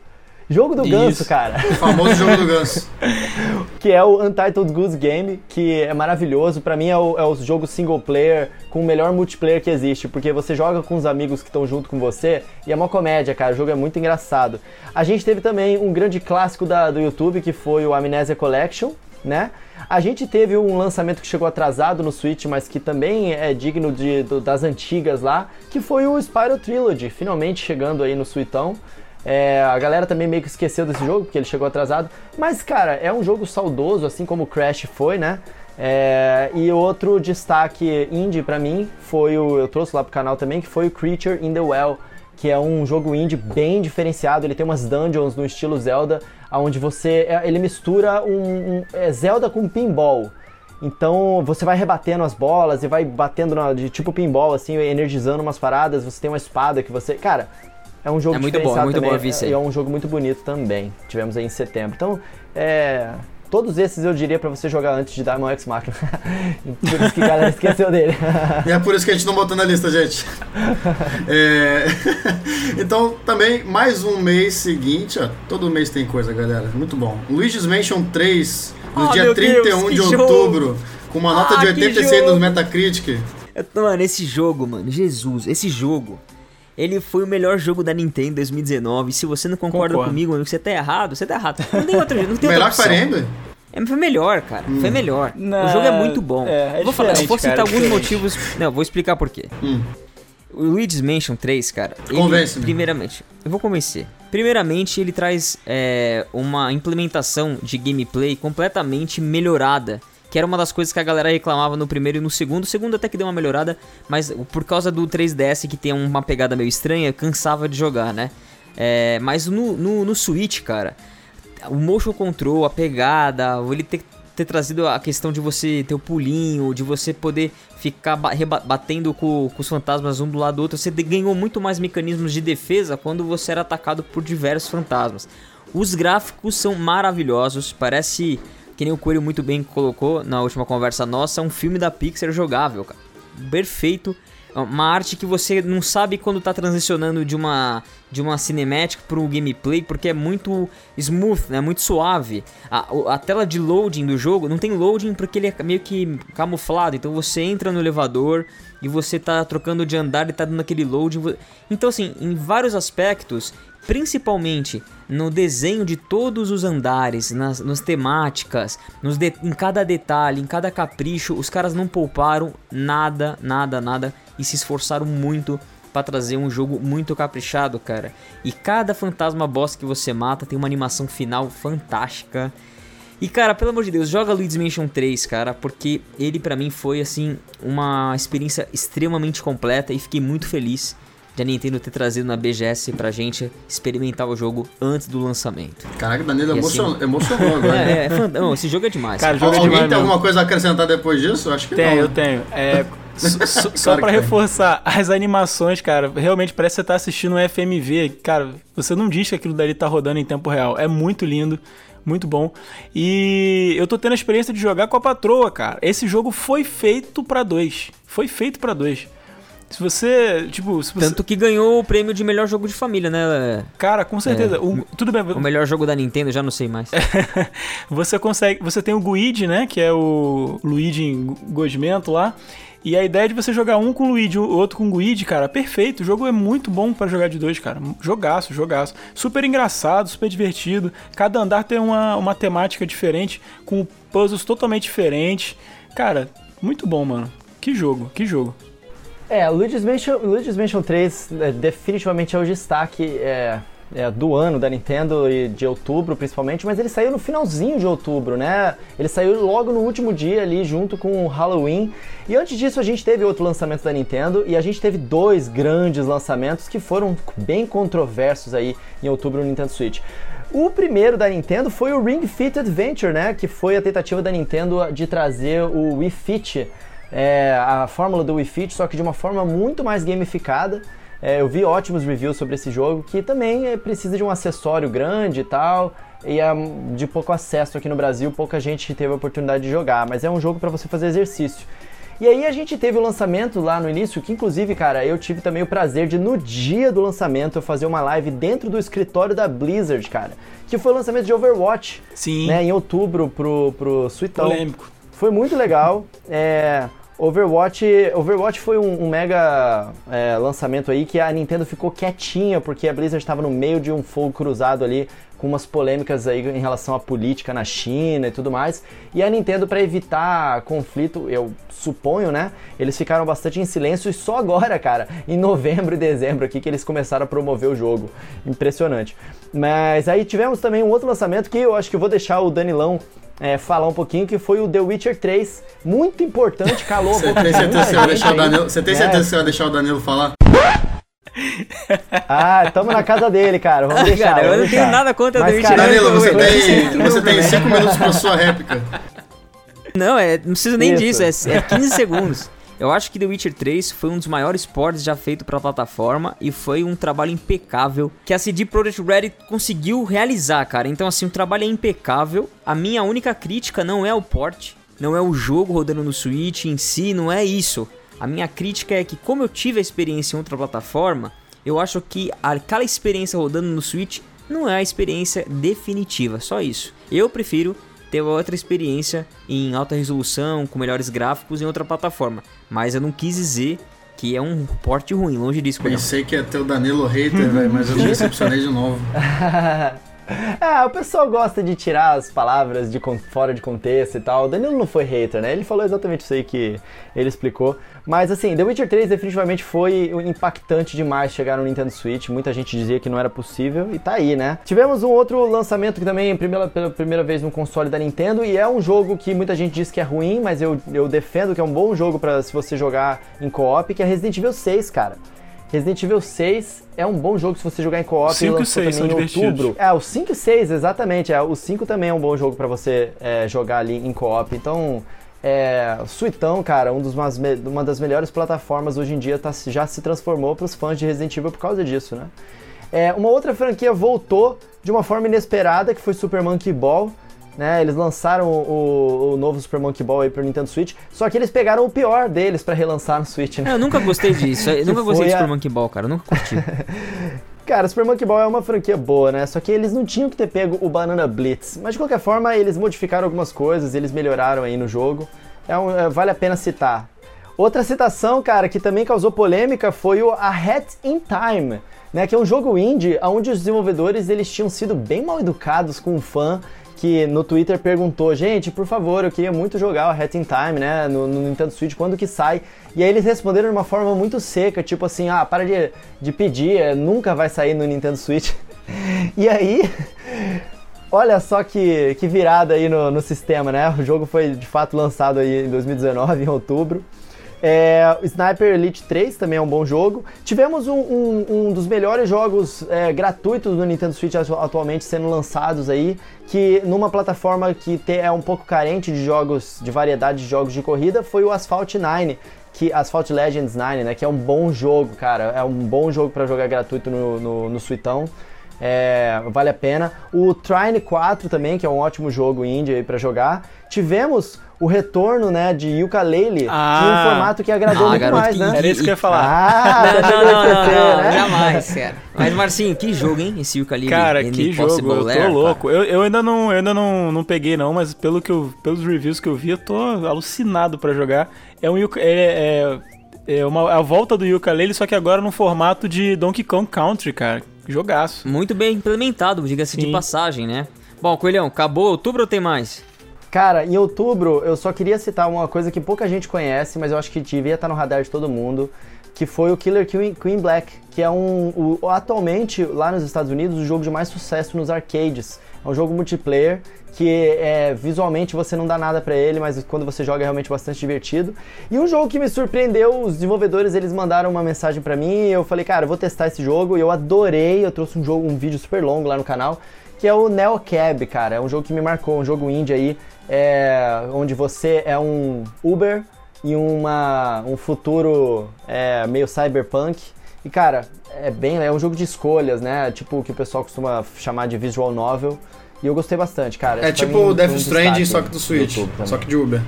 Jogo do Isso. Ganso, cara. O famoso jogo do Ganso. que é o Untitled Goose Game, que é maravilhoso. Para mim é o, é o jogo single player com o melhor multiplayer que existe, porque você joga com os amigos que estão junto com você e é uma comédia, cara. O jogo é muito engraçado. A gente teve também um grande clássico da, do YouTube, que foi o Amnesia Collection, né? A gente teve um lançamento que chegou atrasado no Switch, mas que também é digno de, do, das antigas lá, que foi o Spyro Trilogy, finalmente chegando aí no Suitão. É, a galera também meio que esqueceu desse jogo, porque ele chegou atrasado. Mas, cara, é um jogo saudoso, assim como o Crash foi, né? É, e outro destaque indie para mim foi o. Eu trouxe lá pro canal também, que foi o Creature in the Well, que é um jogo indie bem diferenciado. Ele tem umas dungeons no estilo Zelda, onde você. É, ele mistura um, um é Zelda com pinball. Então você vai rebatendo as bolas e vai batendo na, de tipo pinball, assim, energizando umas paradas. Você tem uma espada que você. Cara, é um jogo é muito bom, é muito também, bom vice é, é um jogo muito bonito também. Tivemos aí em setembro. Então, é, todos esses eu diria para você jogar antes de Diamond X Machina. por isso que a galera esqueceu dele. e é por isso que a gente não botou na lista, gente. É... então, também, mais um mês seguinte, ó, todo mês tem coisa, galera. Muito bom. Luigi's Mansion 3, no oh, dia 31 Deus, de outubro, com uma nota ah, de 86 no Metacritic. Mano, esse jogo, mano, Jesus, esse jogo Ele foi o melhor jogo da Nintendo em 2019. Se você não concorda Concordo. comigo, amigo, você tá errado, você tá errado. Não tem outro, não tem Melhor que Emblem? É, foi melhor, cara. Foi melhor. Não, o jogo é muito bom. é, é vou falar, eu vou citar cara, é alguns diferente. motivos. Não, vou explicar por quê. Hum. O Luigi's Mansion 3, cara. ele- Convence-me. Primeiramente, eu vou convencer. Primeiramente, ele traz é, uma implementação de gameplay completamente melhorada. Que era uma das coisas que a galera reclamava no primeiro e no segundo. O segundo até que deu uma melhorada, mas por causa do 3DS que tem uma pegada meio estranha, cansava de jogar, né? É, mas no, no, no Switch, cara, o motion control, a pegada, ele ter, ter trazido a questão de você ter o pulinho, de você poder ficar batendo com, com os fantasmas um do lado do outro, você ganhou muito mais mecanismos de defesa quando você era atacado por diversos fantasmas. Os gráficos são maravilhosos, parece que nem o Coelho muito bem colocou na última conversa nossa, um filme da Pixar jogável, cara. Perfeito. É Uma arte que você não sabe quando tá transicionando de uma de uma cinemática para um gameplay, porque é muito smooth, né? Muito suave. A, a tela de loading do jogo não tem loading porque ele é meio que camuflado. Então você entra no elevador e você tá trocando de andar e tá dando aquele loading. Então assim, em vários aspectos, principalmente no desenho de todos os andares, nas, nas temáticas, nos de- em cada detalhe, em cada capricho, os caras não pouparam nada, nada, nada e se esforçaram muito pra trazer um jogo muito caprichado, cara. E cada fantasma boss que você mata tem uma animação final fantástica. E cara, pelo amor de Deus, joga Luigi's Mansion 3, cara, porque ele pra mim foi assim uma experiência extremamente completa e fiquei muito feliz de a Nintendo ter trazido na BGS pra gente experimentar o jogo antes do lançamento. Caraca, Danilo E assim- emocionou, agora. É, é, é fan- não, esse jogo é demais. Cara, jogo é Alguém demais tem mesmo. alguma coisa a acrescentar depois disso? Acho que Tenho, não. eu tenho. É, só que tem. reforçar, as animações, cara, realmente parece que você tá assistindo um FMV. Cara, você não diz que aquilo dali tá rodando em tempo real. É muito lindo, muito bom. E eu tô tendo a experiência de jogar com a patroa, cara. Esse jogo foi feito pra dois. Foi feito pra dois. Se você, tipo, se você... Tanto que ganhou o prêmio de melhor jogo de família, né? Cara, com certeza. É. O- tudo bem, O melhor jogo da Nintendo, já não sei mais. você consegue. Você tem o Guide, né? Que é o Luigi Gosmento lá. E a ideia de você jogar um com o Luigi, o outro com o Guide, cara, perfeito. O jogo é muito bom pra jogar de dois, cara. Jogaço, jogaço. Super engraçado, super divertido. Cada andar tem uma, uma temática diferente, com puzzles totalmente diferentes. Cara, muito bom, mano. Que jogo, que jogo. É, Luigi's Mansion, Luigi's Mansion 3 é, definitivamente é o destaque é, é, do ano da Nintendo e de outubro principalmente, mas ele saiu no finalzinho de outubro, né? Ele saiu logo no último dia ali junto com o Halloween. E antes disso a gente teve outro lançamento da Nintendo e a gente teve dois grandes lançamentos que foram bem controversos aí em outubro no Nintendo Switch. O primeiro da Nintendo foi o Ring Fit Adventure, né? Que foi a tentativa da Nintendo de trazer o Wii Fit é, a fórmula do Wii Fit, só que de uma forma muito mais gamificada. É, eu vi ótimos reviews sobre esse jogo, que também é, precisa de um acessório grande e tal, e é de pouco acesso aqui no Brasil, pouca gente teve a oportunidade de jogar, mas é um jogo para você fazer exercício. E aí a gente teve o lançamento lá no início, que inclusive, cara, eu tive também o prazer de no dia do lançamento eu fazer uma live dentro do escritório da Blizzard, cara, que foi o lançamento de Overwatch, Sim, né, em outubro pro, pro Suitão. polêmico. Foi muito legal. É, Overwatch, Overwatch foi um, um mega é, lançamento aí que a Nintendo ficou quietinha porque a Blizzard estava no meio de um fogo cruzado ali com umas polêmicas aí em relação à política na China e tudo mais. E a Nintendo para evitar conflito, eu suponho, né? Eles ficaram bastante em silêncio e só agora, cara, em novembro e dezembro aqui que eles começaram a promover o jogo. Impressionante. Mas aí tivemos também um outro lançamento que eu acho que eu vou deixar o Danilão é, falar um pouquinho, que foi o The Witcher 3. Muito importante, calou a Você boca tem de certeza que você vai gente deixar o Danilo, você tem certeza que você vai deixar o Danilo falar? Ah, tamo na casa dele, cara. Vamos deixar. Cara, eu não tenho nada contra Mas, The Witcher. Danilo, você tem, você tem cinco minutos pra sua réplica. Não, é, não precisa nem Isso. disso, é, é 15 segundos. Eu acho que The Witcher 3 foi um dos maiores ports já feito pra plataforma e foi um trabalho impecável que a CD Projekt Red conseguiu realizar, cara. Então assim, o trabalho é impecável. A minha única crítica não é o port, não é o jogo rodando no Switch em si, não é isso. A minha crítica é que como eu tive a experiência em outra plataforma, eu acho que aquela experiência rodando no Switch não é a experiência definitiva, só isso. Eu prefiro ter outra experiência em alta resolução, com melhores gráficos em outra plataforma. Mas eu não quis dizer que é um porte ruim, longe disso. Pensei que ia ter o Danilo hater, velho, mas eu me decepcionei de novo. É, o pessoal gosta de tirar as palavras de fora de contexto e tal. O Danilo não foi hater, né? Ele falou exatamente isso aí que ele explicou. Mas assim, The Witcher 3 definitivamente foi impactante demais chegar no Nintendo Switch. Muita gente dizia que não era possível e tá aí, né? Tivemos um outro lançamento que também primeira, pela primeira vez no console da Nintendo e é um jogo que muita gente diz que é ruim, mas eu, eu defendo que é um bom jogo para se você jogar em co-op, que é Resident Evil 6, cara. Resident Evil 6 é um bom jogo se você jogar em co-op. 5 e 6 são em outubro. É, o 5 e 6, exatamente. É, o 5 também é um bom jogo para você é, jogar ali em co-op. Então, é, Suitão, cara, um dos, uma das melhores plataformas hoje em dia tá, já se transformou para os fãs de Resident Evil por causa disso, né? É, uma outra franquia voltou de uma forma inesperada, que foi Super Monkey Ball né? Eles lançaram o, o, novo Super Monkey Ball aí pro Nintendo Switch, só que eles pegaram o pior deles para relançar no Switch, né? É, eu nunca gostei disso. Eu nunca gostei de Super a... Monkey Ball, cara. Eu nunca curti. Cara, Super Monkey Ball é uma franquia boa, né? Só que eles não tinham que ter pego o Banana Blitz. Mas de qualquer forma, eles modificaram algumas coisas, eles melhoraram aí no jogo. É um, é, vale a pena citar. Outra citação, cara, que também causou polêmica foi o A Hat in Time, né? Que é um jogo indie onde os desenvolvedores eles tinham sido bem mal educados com o fã que no Twitter perguntou, gente, por favor, eu queria muito jogar o Hat in Time, né, no, no, Nintendo Switch, quando que sai? E aí eles responderam de uma forma muito seca, tipo assim, ah, para de, de pedir, é, nunca vai sair no Nintendo Switch. e aí, olha só que, que virada aí no, no sistema, né? O jogo foi de fato lançado aí em 2019, em outubro. É, Sniper Elite 3 também é um bom jogo. Tivemos um, um, um dos melhores jogos é, gratuitos do Nintendo Switch atualmente sendo lançados aí, que numa plataforma que é um pouco carente de jogos, de variedade de jogos de corrida, foi o Asphalt 9, que Asphalt Legends 9, né, que é um bom jogo, cara, é um bom jogo para jogar gratuito no, no, no Suitão. É, vale a pena. O Trine 4 também, que é um ótimo jogo indie para jogar. Tivemos o retorno, né, de Ukulele ah, em um formato que agradou ah, muito mais, né? Era isso que eu ia falar. Ah, não, não, não, não, não, né? jamais, cara. Mas Marcinho, que jogo, hein, esse Ukulele Cara, que jogo, eu tô louco. Eu, eu ainda, não, eu ainda não, não peguei não, mas pelo que eu, pelos reviews que eu vi, eu tô alucinado para jogar. É um é, é, é uma, a volta do Ukulele, só que agora no formato de Donkey Kong Country, cara. Jogaço. Muito bem implementado, diga-se de passagem, né? Bom, Coelhão, acabou outubro ou tem mais? Cara, em outubro eu só queria citar uma coisa que pouca gente conhece, mas eu acho que devia estar no radar de todo mundo, que foi o Killer Queen, Queen Black, que é um, o, atualmente lá nos Estados Unidos o jogo de mais sucesso nos arcades. É um jogo multiplayer que é, visualmente você não dá nada para ele, mas quando você joga é realmente bastante divertido. E um jogo que me surpreendeu, os desenvolvedores eles mandaram uma mensagem para mim, e eu falei, cara, eu vou testar esse jogo, e eu adorei, eu trouxe um jogo, um vídeo super longo lá no canal, que é o Neo Cab, cara. É um jogo que me marcou, um jogo indie aí, é, onde você é um Uber em uma, um futuro é, meio cyberpunk. E cara, é bem, é um jogo de escolhas, né? Tipo o que o pessoal costuma chamar de visual novel. E eu gostei bastante, cara. É tipo o Death Stranding, só que do Switch, só que de Uber.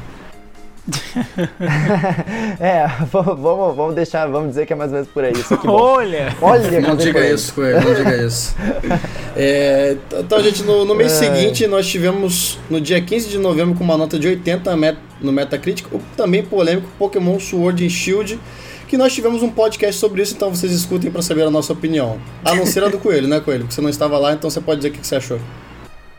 é, vamos, vamos deixar, vamos dizer que é mais ou menos por aí. Isso aqui, Olha! Olha, não diga isso, Coelho, não diga isso. É, então, gente, no, no mês é. seguinte nós tivemos, no dia 15 de novembro, com uma nota de 80 no Metacritic, o também polêmico Pokémon Sword and Shield, que nós tivemos um podcast sobre isso, então vocês escutem para saber a nossa opinião. A não ser a do Coelho, né, Coelho? Porque você não estava lá, então você pode dizer o que você achou.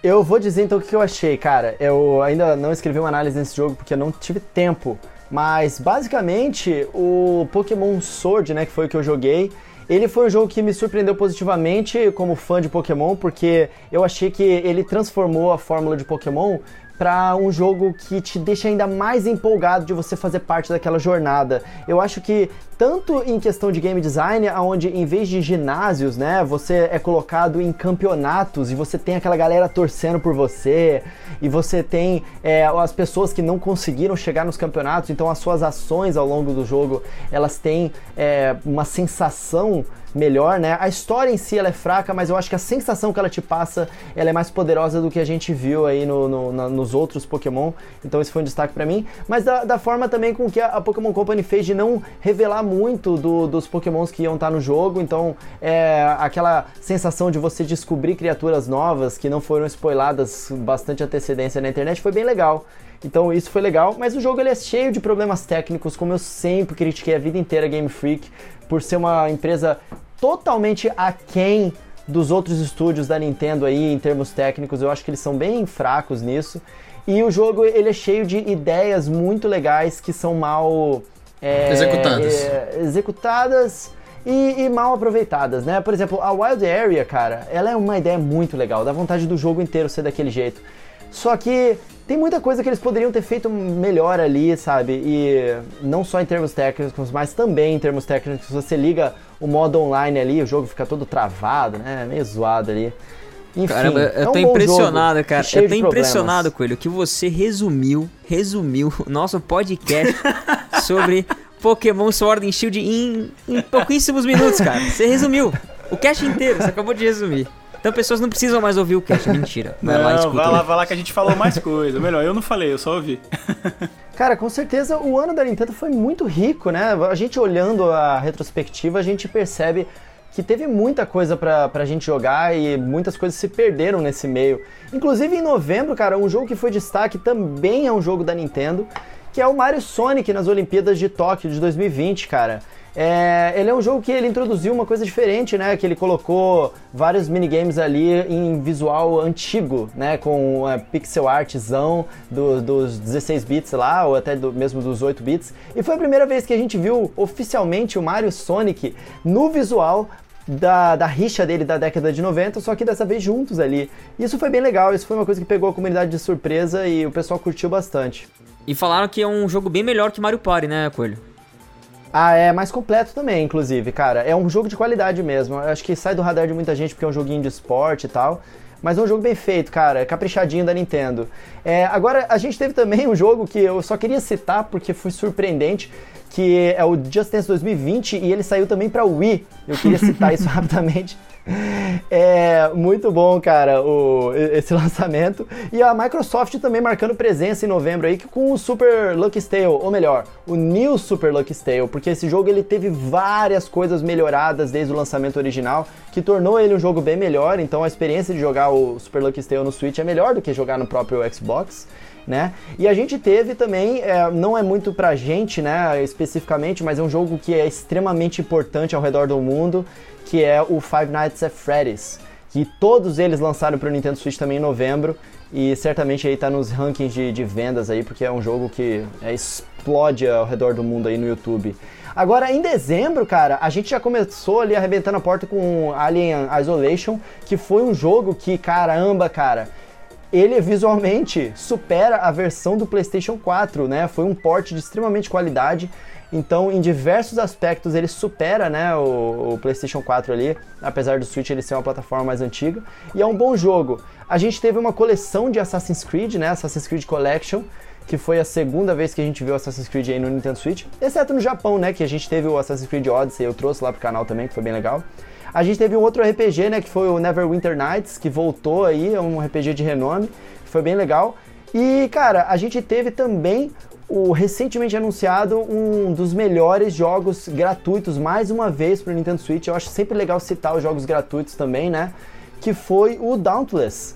Eu vou dizer então o que eu achei, cara. Eu ainda não escrevi uma análise nesse jogo porque eu não tive tempo. Mas basicamente o Pokémon Sword, né, que foi o que eu joguei, ele foi um jogo que me surpreendeu positivamente como fã de Pokémon, porque eu achei que ele transformou a fórmula de Pokémon para um jogo que te deixa ainda mais empolgado de você fazer parte daquela jornada. Eu acho que tanto em questão de game design, onde em vez de ginásios, né, você é colocado em campeonatos e você tem aquela galera torcendo por você e você tem é, as pessoas que não conseguiram chegar nos campeonatos, então as suas ações ao longo do jogo elas têm é, uma sensação melhor, né? A história em si ela é fraca, mas eu acho que a sensação que ela te passa ela é mais poderosa do que a gente viu aí no, no na, nos outros Pokémon. Então esse foi um destaque para mim. Mas da, da, forma também com que a, a, Pokémon Company fez de não revelar muito do, dos Pokémons que iam estar no jogo. Então é aquela sensação de você descobrir criaturas novas que não foram spoiladas bastante antecedência na internet foi bem legal. Então isso foi legal, mas o jogo ele é cheio de problemas técnicos, como eu sempre critiquei a vida inteira Game Freak, por ser uma empresa totalmente aquém dos outros estúdios da Nintendo aí em termos técnicos. Eu acho que eles são bem fracos nisso. E o jogo ele é cheio de ideias muito legais que são mal é, executadas. É, executadas e, e, mal aproveitadas, né? Por exemplo, a Wild Area, cara, ela é uma ideia muito legal, dá vontade do jogo inteiro ser daquele jeito. Só que tem muita coisa que eles poderiam ter feito melhor ali, sabe? E não só em termos técnicos, mas também em termos técnicos. Você liga o modo online ali, o jogo fica todo travado, né? Meio zoado ali. Enfim, Caramba, eu é um tô impressionado, jogo, cara. Eu tô impressionado, Coelho, que você resumiu, resumiu o nosso podcast sobre Pokémon Sword and Shield em, em pouquíssimos minutos, cara. Você resumiu. O cast inteiro, você acabou de resumir. Então pessoas não precisam mais ouvir o cast. Mentira. Vai não, lá, escuta. Vai lá, vai lá que a gente falou mais coisa. Melhor, eu não falei, eu só ouvi. Cara, com certeza o ano da Nintendo foi muito rico, né? A gente olhando a retrospectiva, a gente percebe que teve muita coisa pra, pra gente jogar e muitas coisas se perderam nesse meio. Inclusive em novembro, cara, um jogo que foi destaque também é um jogo da Nintendo, que é o Mario Sonic nas Olimpíadas de Tóquio de 2020, cara. É, ele é um jogo que ele introduziu uma coisa diferente, né? Que ele colocou vários minigames ali em visual antigo, né? Com uh, pixel artzão do, dos 16 bits lá, ou até do, mesmo dos 8 bits. E foi a primeira vez que a gente viu oficialmente o Mario Sonic no visual da, da rixa dele da década de 90, só que dessa vez juntos ali. Isso foi bem legal, isso foi uma coisa que pegou a comunidade de surpresa e o pessoal curtiu bastante. E falaram que é um jogo bem melhor que Mario Party, né, Coelho? Ah, é mais completo também, inclusive, cara. É um jogo de qualidade mesmo. Eu acho que sai do radar de muita gente porque é um joguinho de esporte e tal. Mas é um jogo bem feito, cara. É caprichadinho da Nintendo. É, agora, a gente teve também um jogo que eu só queria citar porque foi surpreendente, que é o Just Dance 2020 e ele saiu também para Wii. Eu queria citar isso rapidamente. É muito bom, cara, o, esse lançamento. E a Microsoft também marcando presença em novembro aí com o Super Lucky Tale, ou melhor, o New Super Lucky Tale, porque esse jogo ele teve várias coisas melhoradas desde o lançamento original, que tornou ele um jogo bem melhor. Então a experiência de jogar o Super Lucky Tale no Switch é melhor do que jogar no próprio Xbox. Né? E a gente teve também, é, não é muito pra gente, né, especificamente, mas é um jogo que é extremamente importante ao redor do mundo que é o Five Nights at Freddy's, que todos eles lançaram para o Nintendo Switch também em novembro e certamente aí tá nos rankings de, de vendas aí, porque é um jogo que é, explode ao redor do mundo aí no YouTube. Agora, em dezembro, cara, a gente já começou ali arrebentando a porta com Alien Isolation, que foi um jogo que, caramba, cara, ele visualmente supera a versão do PlayStation 4, né? Foi um port de extremamente qualidade. Então, em diversos aspectos, ele supera né, o, o, PlayStation 4 ali, apesar do Switch ele ser uma plataforma mais antiga. E é um bom jogo. A gente teve uma coleção de Assassin's Creed, né, Assassin's Creed Collection, que foi a segunda vez que a gente viu Assassin's Creed aí no Nintendo Switch, exceto no Japão, né, que a gente teve o Assassin's Creed Odyssey, eu trouxe lá pro canal também, que foi bem legal. A gente teve um outro RPG, né, que foi o Neverwinter Nights, que voltou aí, é um RPG de renome, foi bem legal. E, cara, a gente teve também o recentemente anunciado um dos melhores jogos gratuitos, mais uma vez para o Nintendo Switch. Eu acho sempre legal citar os jogos gratuitos também, né? Que foi o Dauntless.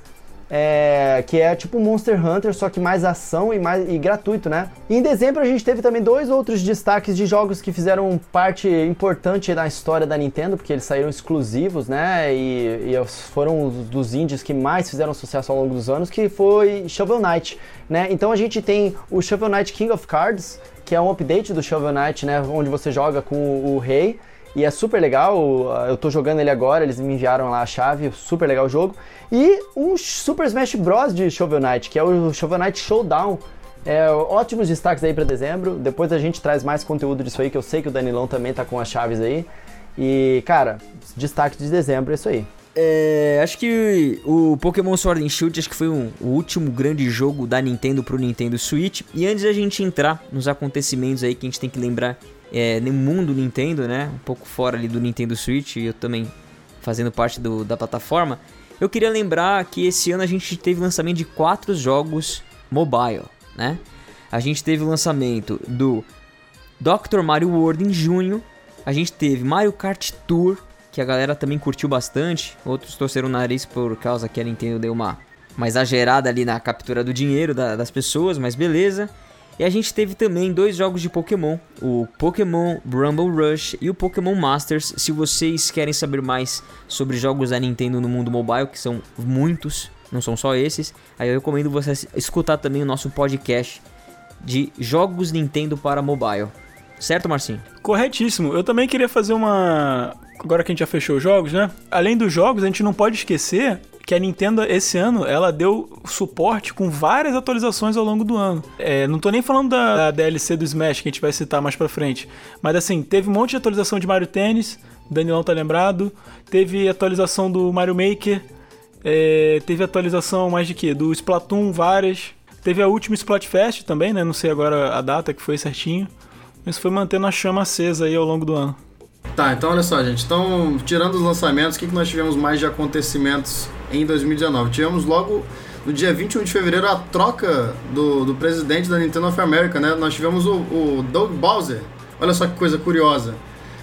É, que é tipo Monster Hunter, só que mais ação e mais e gratuito, né? E em dezembro a gente teve também dois outros destaques de jogos que fizeram parte importante da história da Nintendo, porque eles saíram exclusivos, né? E, e foram dos indies que mais fizeram sucesso ao longo dos anos, que foi Shovel Knight, né? Então a gente tem o Shovel Knight King of Cards, que é um update do Shovel Knight, né? Onde você joga com o rei. E é super legal, eu tô jogando ele agora, eles me enviaram lá a chave, super legal o jogo. E um Super Smash Bros. de Shovel Knight, que é o Shovel Knight Showdown. É, ótimos destaques aí para dezembro. Depois a gente traz mais conteúdo disso aí, que eu sei que o Danilão também tá com as chaves aí. E, cara, destaque de dezembro é isso aí. É, acho que o Pokémon Sword and Shield acho que foi um, o último grande jogo da Nintendo pro Nintendo Switch. E antes da gente entrar nos acontecimentos aí que a gente tem que lembrar é, no mundo Nintendo, né? Um pouco fora ali do Nintendo Switch, eu também fazendo parte do, da plataforma. Eu queria lembrar que esse ano a gente teve lançamento de quatro jogos mobile, né? A gente teve o lançamento do Dr. Mario World em junho. A gente teve Mario Kart Tour, que a galera também curtiu bastante. Outros torceram o nariz por causa que a Nintendo deu uma, uma exagerada ali na captura do dinheiro da, das pessoas, mas beleza. E a gente teve também dois jogos de Pokémon, o Pokémon Rumble Rush e o Pokémon Masters. Se vocês querem saber mais sobre jogos da Nintendo no mundo mobile, que são muitos, não são só esses, aí eu recomendo você escutar também o nosso podcast de jogos Nintendo para mobile. Certo, Marcinho? Corretíssimo. Eu também queria fazer uma. Agora que a gente já fechou os jogos, né? Além dos jogos, a gente não pode esquecer que a Nintendo esse ano ela deu suporte com várias atualizações ao longo do ano. É, não tô nem falando da, da, DLC do Smash que a gente vai citar mais pra frente, mas assim, teve um monte de atualização de Mario Tennis, Danilão tá lembrado, teve atualização do Mario Maker, é, teve atualização mais de que? Do Splatoon, várias. Teve a última Splatfest também, né? Não sei agora a data que foi certinho. Mas foi mantendo a chama acesa aí ao longo do ano. Tá, então olha só, gente. Então, tirando os lançamentos, o que, que nós tivemos mais de acontecimentos em 2019? Tivemos logo no dia 21 de fevereiro a troca do, do presidente da Nintendo of America, né? Nós tivemos o, o Doug Bowser. Olha só que coisa curiosa.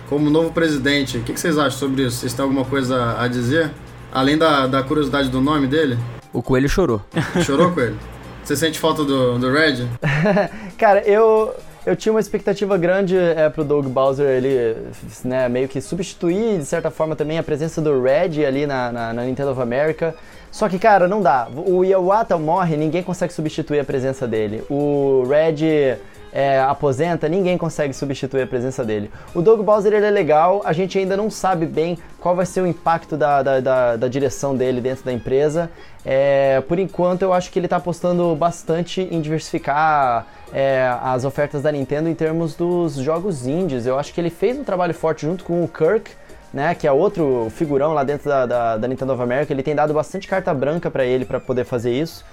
Como novo presidente. O que, que vocês acham sobre isso? Vocês têm alguma coisa a dizer? Além da, da curiosidade do nome dele? O coelho chorou. Chorou, coelho? Você sente falta do, do Red? Cara, eu eu tinha uma expectativa grande é, pro Doug Bowser ele né, meio que substituir, de certa forma, também a presença do Red ali na, na, na Nintendo of America. Só que, cara, não dá. O Iwata morre, ninguém consegue substituir a presença dele. O Red é, aposenta, ninguém consegue substituir a presença dele. O Doug Bowser ele é legal, a gente ainda não sabe bem qual vai ser o impacto da, da, da, da direção dele dentro da empresa. É, por enquanto, eu acho que ele está apostando bastante em diversificar é, as ofertas da Nintendo em termos dos jogos indies. Eu acho que ele fez um trabalho forte junto com o Kirk. Né, que é outro figurão lá dentro da, da, da Nintendo of America, ele tem dado bastante carta branca para ele para poder fazer isso.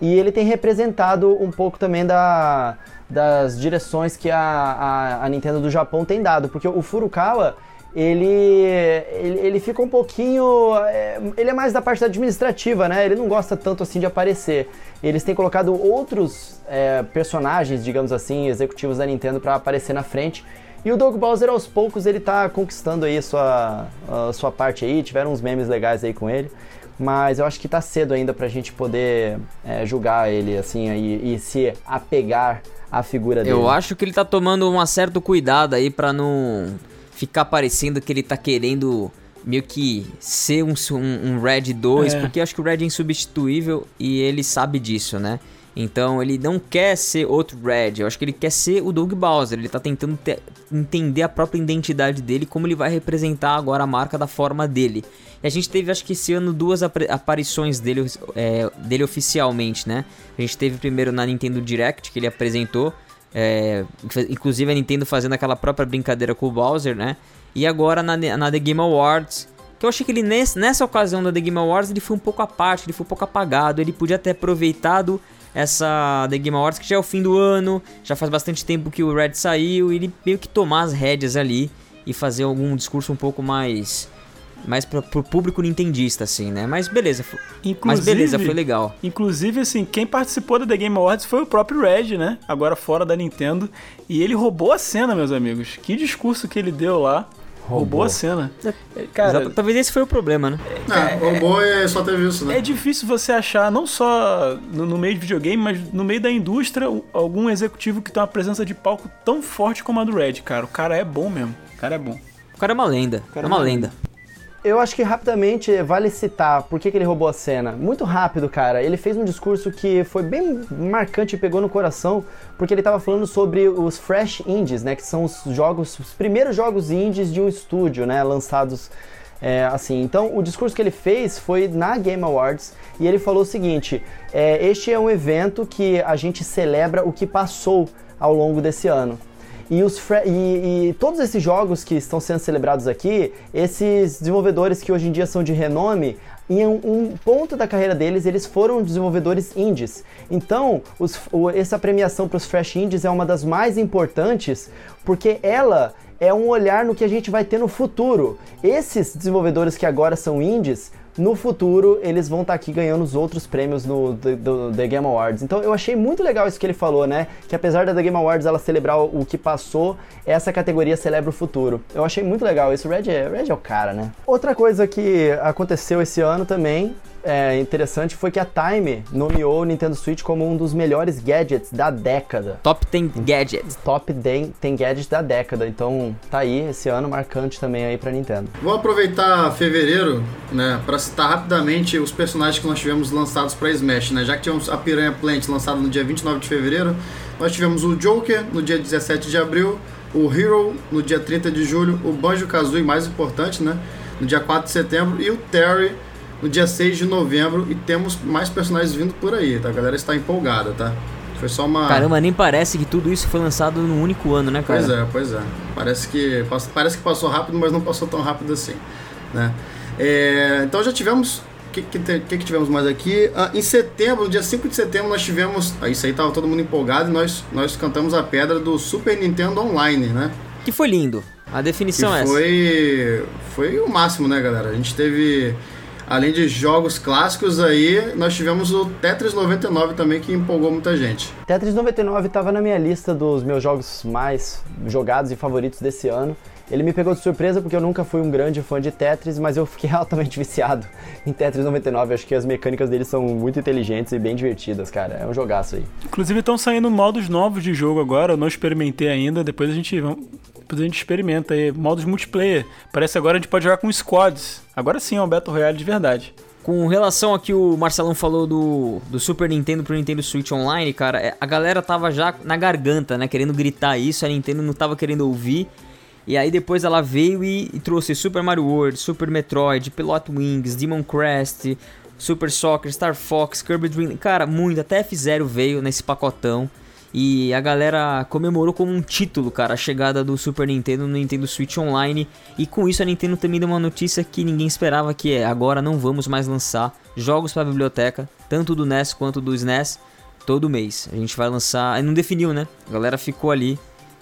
E ele tem representado um pouco também da, das direções que a, a, a, Nintendo do Japão tem dado, porque o Furukawa ele, ele, ele fica um pouquinho. É, ele é mais da parte administrativa, né? Ele não gosta tanto assim de aparecer. Eles têm colocado outros é, personagens, digamos assim, executivos da Nintendo para aparecer na frente. E o Doug Bowser, aos poucos, ele tá conquistando aí sua, a sua parte aí. Tiveram uns memes legais aí com ele mas eu acho que tá cedo ainda pra gente poder é, julgar ele, assim, e, e, se apegar à figura dele. Eu acho que ele tá tomando um certo cuidado aí para não ficar parecendo que ele tá querendo meio que ser um, um, um Red 2, é. porque eu acho que o Red é insubstituível e ele sabe disso, né? Então ele não quer ser outro Red, eu acho que ele quer ser o Doug Bowser. Ele tá tentando entender a própria identidade dele, como ele vai representar agora a marca da forma dele. E a gente teve, acho que esse ano, duas ap aparições dele, é, dele oficialmente, né? A gente teve primeiro na Nintendo Direct, que ele apresentou, é, inclusive a Nintendo fazendo aquela própria brincadeira com o Bowser, né? E agora na, na The Game Awards, que eu achei que ele nesse, nessa ocasião da The Game Awards ele foi um pouco à parte, ele foi um pouco apagado, ele podia ter aproveitado essa The Game Awards que já é o fim do ano, já faz bastante tempo que o Red saiu, e ele meio que tomar as rédeas ali e fazer algum discurso um pouco mais mais para pro público nintendista, assim, né? Mas beleza. Inclusive, mas beleza, foi legal. Inclusive, assim, quem participou da The Game Awards foi o próprio Red, né? Agora fora da Nintendo. E ele roubou a cena, meus amigos. Que discurso que ele deu lá. Roubou, a cena. É, cara, Exato, talvez esse foi o problema, né? É, roubou e só teve isso, né? É difícil você achar, não só no, no, meio de videogame, mas no meio da indústria, algum executivo que tem uma presença de palco tão forte como a do Red, cara. O cara é bom mesmo. O cara é bom. O cara é uma lenda. é uma lenda. Eu acho que rapidamente vale citar por que, que, ele roubou a cena. Muito rápido, cara. Ele fez um discurso que foi bem marcante e pegou no coração, porque ele estava falando sobre os fresh indies, né? Que são os jogos, os primeiros jogos indies de um estúdio, né? Lançados é, assim. Então, o discurso que ele fez foi na Game Awards e ele falou o seguinte: é, este é um evento que a gente celebra o que passou ao longo desse ano. E, os e, e, todos esses jogos que estão sendo celebrados aqui, esses desenvolvedores que hoje em dia são de renome, em um, um, ponto da carreira deles, eles foram desenvolvedores indies. Então, os, o, essa premiação para os Fresh Indies é uma das mais importantes, porque ela é um olhar no que a gente vai ter no futuro. Esses desenvolvedores que agora são indies, no futuro eles vão estar tá aqui ganhando os outros prêmios no do, do, The Game Awards. Então eu achei muito legal isso que ele falou, né? Que apesar da The Game Awards ela celebrar o, que passou, essa categoria celebra o futuro. Eu achei muito legal isso. O Red é, Red é o cara, né? Outra coisa que aconteceu esse ano também é, interessante foi que a Time nomeou o Nintendo Switch como um dos melhores gadgets da década. Top 10 gadgets. Top 10, 10 gadgets da década. Então tá aí esse ano marcante também aí pra Nintendo. Vou aproveitar fevereiro, né, pra citar rapidamente os personagens que nós tivemos lançados pra Smash, né? Já que tivemos a Piranha Plant lançada no dia 29 de fevereiro, nós tivemos o Joker no dia 17 de abril, o Hero no dia 30 de julho, o Banjo-Kazooie, mais importante, né, no dia 4 de setembro, e o Terry no dia 6 de novembro e temos mais personagens vindo por aí, tá? A galera está empolgada, tá? Foi só uma. Caramba, nem parece que tudo isso foi lançado num único ano, né, cara? Pois é, pois é. Parece que, parece que passou rápido, mas não passou tão rápido assim, né? É, então já tivemos. O que, que, que, que, tivemos mais aqui? Ah, em setembro, no dia 5 de setembro, nós tivemos. Ah, isso aí tava todo mundo empolgado e nós, nós cantamos a pedra do Super Nintendo Online, né? Que foi lindo. A definição é essa. Foi, foi o máximo, né, galera? A gente teve Além de jogos clássicos aí, nós tivemos o Tetris 99 também que empolgou muita gente. Tetris 99 estava na minha lista dos meus jogos mais jogados e favoritos desse ano. Ele me pegou de surpresa porque eu nunca fui um grande fã de Tetris, mas eu fiquei altamente viciado em Tetris 99. Acho que as mecânicas dele são muito inteligentes e bem divertidas, cara. É um jogaço aí. Inclusive estão saindo modos novos de jogo agora, eu não experimentei ainda, depois a gente a gente experimenta aí. Modos multiplayer. Parece agora a gente pode jogar com squads. Agora sim é um Battle Royale de verdade. Com relação a que o Marcelão falou do, do Super Nintendo pro Nintendo Switch Online, cara, é, a galera tava já na garganta, né? Querendo gritar isso, a Nintendo não tava querendo ouvir. E aí depois ela veio e, e trouxe Super Mario World, Super Metroid, Pilot Wings, Demon Crest, Super Soccer, Star Fox, Kirby Dream... Cara, muito, até F-Zero veio nesse pacotão. E a galera comemorou como um título, cara, a chegada do Super Nintendo no Nintendo Switch Online. E com isso a Nintendo também deu uma notícia que ninguém esperava, que é agora não vamos mais lançar jogos para a biblioteca, tanto do NES quanto do SNES, todo mês. A gente vai lançar, não definiu, né? A galera ficou ali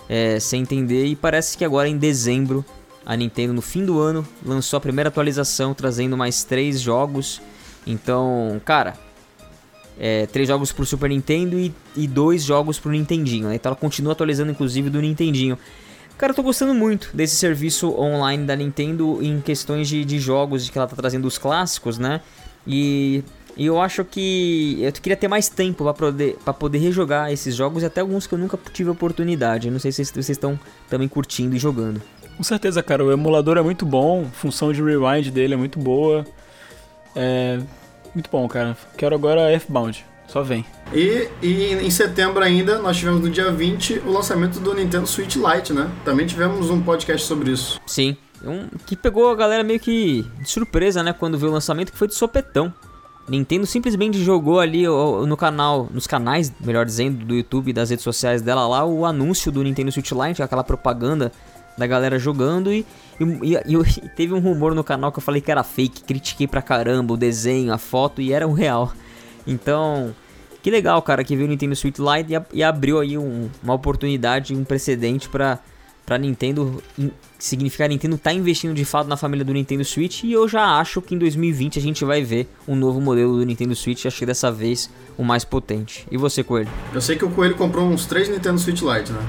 é, sem entender e parece que agora em dezembro a Nintendo no fim do ano lançou a primeira atualização trazendo mais três jogos. Então, cara, é, três jogos pro Super Nintendo e, e dois jogos pro Nintendinho, né? Então ela continua atualizando, inclusive, do Nintendinho. Cara, eu tô gostando muito desse serviço online da Nintendo em questões de, de jogos que ela tá trazendo os clássicos, né? E, e eu acho que eu queria ter mais tempo para poder, pra poder rejogar esses jogos e até alguns que eu nunca tive oportunidade. Não sei se vocês estão também curtindo e jogando. Com certeza, cara. O emulador é muito bom, a função de rewind dele é muito boa. É, muito bom, cara. Quero agora F-Bound. Só vem. E, e em setembro ainda, nós tivemos no dia 20 o lançamento do Nintendo Switch Lite, né? Também tivemos um podcast sobre isso. Sim. Um, que pegou a galera meio que de surpresa, né? Quando viu o lançamento, que foi de sopetão. Nintendo simplesmente jogou ali no canal, nos canais, melhor dizendo, do YouTube e das redes sociais dela lá, o anúncio do Nintendo Switch Lite, aquela propaganda da galera jogando e, e, e, e, teve um rumor no canal que eu falei que era fake, critiquei pra caramba o desenho, a foto e era o real. Então, que legal, cara, que viu o Nintendo Switch Lite e, abriu aí um, uma oportunidade, um precedente para pra Nintendo significar a Nintendo tá investindo de fato na família do Nintendo Switch e eu já acho que em 2020 a gente vai ver um novo modelo do Nintendo Switch, acho que dessa vez o mais potente. E você, Coelho? Eu sei que o Coelho comprou uns três Nintendo Switch Lite, né?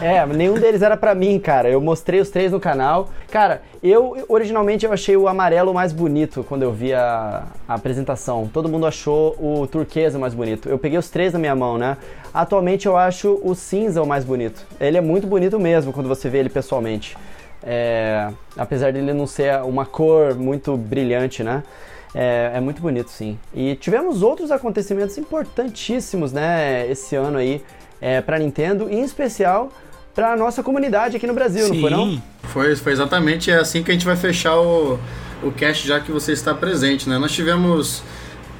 é, nenhum deles era para mim, cara. Eu mostrei os três no canal. Cara, eu originalmente eu achei o amarelo mais bonito quando eu vi a, a apresentação. Todo mundo achou o turquesa mais bonito. Eu peguei os três na minha mão, né? Atualmente eu acho o cinza o mais bonito. Ele é muito bonito mesmo quando você vê ele pessoalmente. É, apesar dele não ser uma cor muito brilhante, né? É, é, muito bonito, sim. E tivemos outros acontecimentos importantíssimos, né, esse ano aí é, para Nintendo, em especial para nossa comunidade aqui no Brasil, sim. não foi não? Foi, foi exatamente assim que a gente vai fechar o, o cast já que você está presente, né? Nós tivemos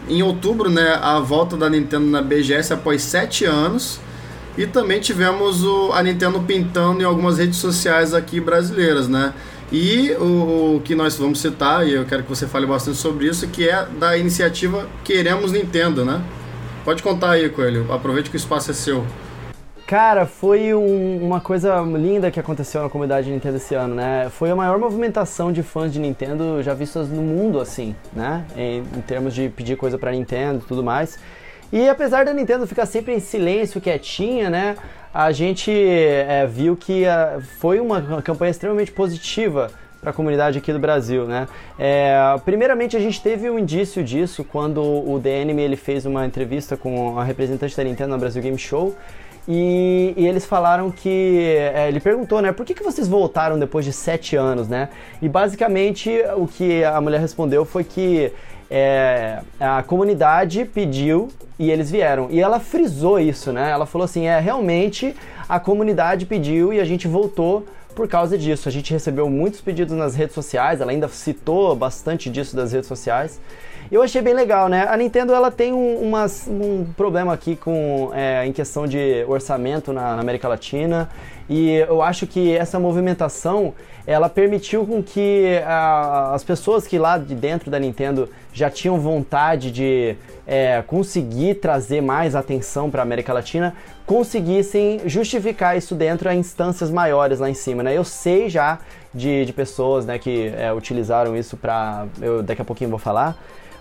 em outubro, né, a volta da Nintendo na BGS após sete anos. E também tivemos o, a Nintendo pintando em algumas redes sociais aqui brasileiras, né? E o, o, que nós vamos citar, e eu quero que você fale bastante sobre isso, que é da iniciativa Queremos Nintendo, né? Pode contar aí, Coelho. Aproveite que o espaço é seu. Cara, foi um, uma coisa linda que aconteceu na comunidade de Nintendo esse ano, né? Foi a maior movimentação de fãs de Nintendo já vistas no mundo, assim, né? Em, em termos de pedir coisa pra Nintendo e tudo mais. E apesar da Nintendo ficar sempre em silêncio, quietinha, né? a gente é, viu que a, foi uma campanha extremamente positiva para a comunidade aqui do Brasil, né? É, primeiramente a gente teve um indício disso quando o DNM ele fez uma entrevista com a representante da Nintendo no Brasil Game Show e, e, eles falaram que. É, ele perguntou, né? Por que, que vocês voltaram depois de sete anos, né? E basicamente o que a mulher respondeu foi que é, a comunidade pediu e eles vieram. E ela frisou isso, né? Ela falou assim: é realmente a comunidade pediu e a gente voltou por causa disso. A gente recebeu muitos pedidos nas redes sociais, ela ainda citou bastante disso das redes sociais. Eu achei bem legal, né? A Nintendo ela tem um, umas, um problema aqui com é, em questão de orçamento na, na América Latina e eu acho que essa movimentação ela permitiu com que a, as pessoas que lá de dentro da Nintendo já tinham vontade de é, conseguir trazer mais atenção para a América Latina conseguissem justificar isso dentro a instâncias maiores lá em cima, né? Eu sei já de, de pessoas né, que é, utilizaram isso para. Eu daqui a pouquinho vou falar.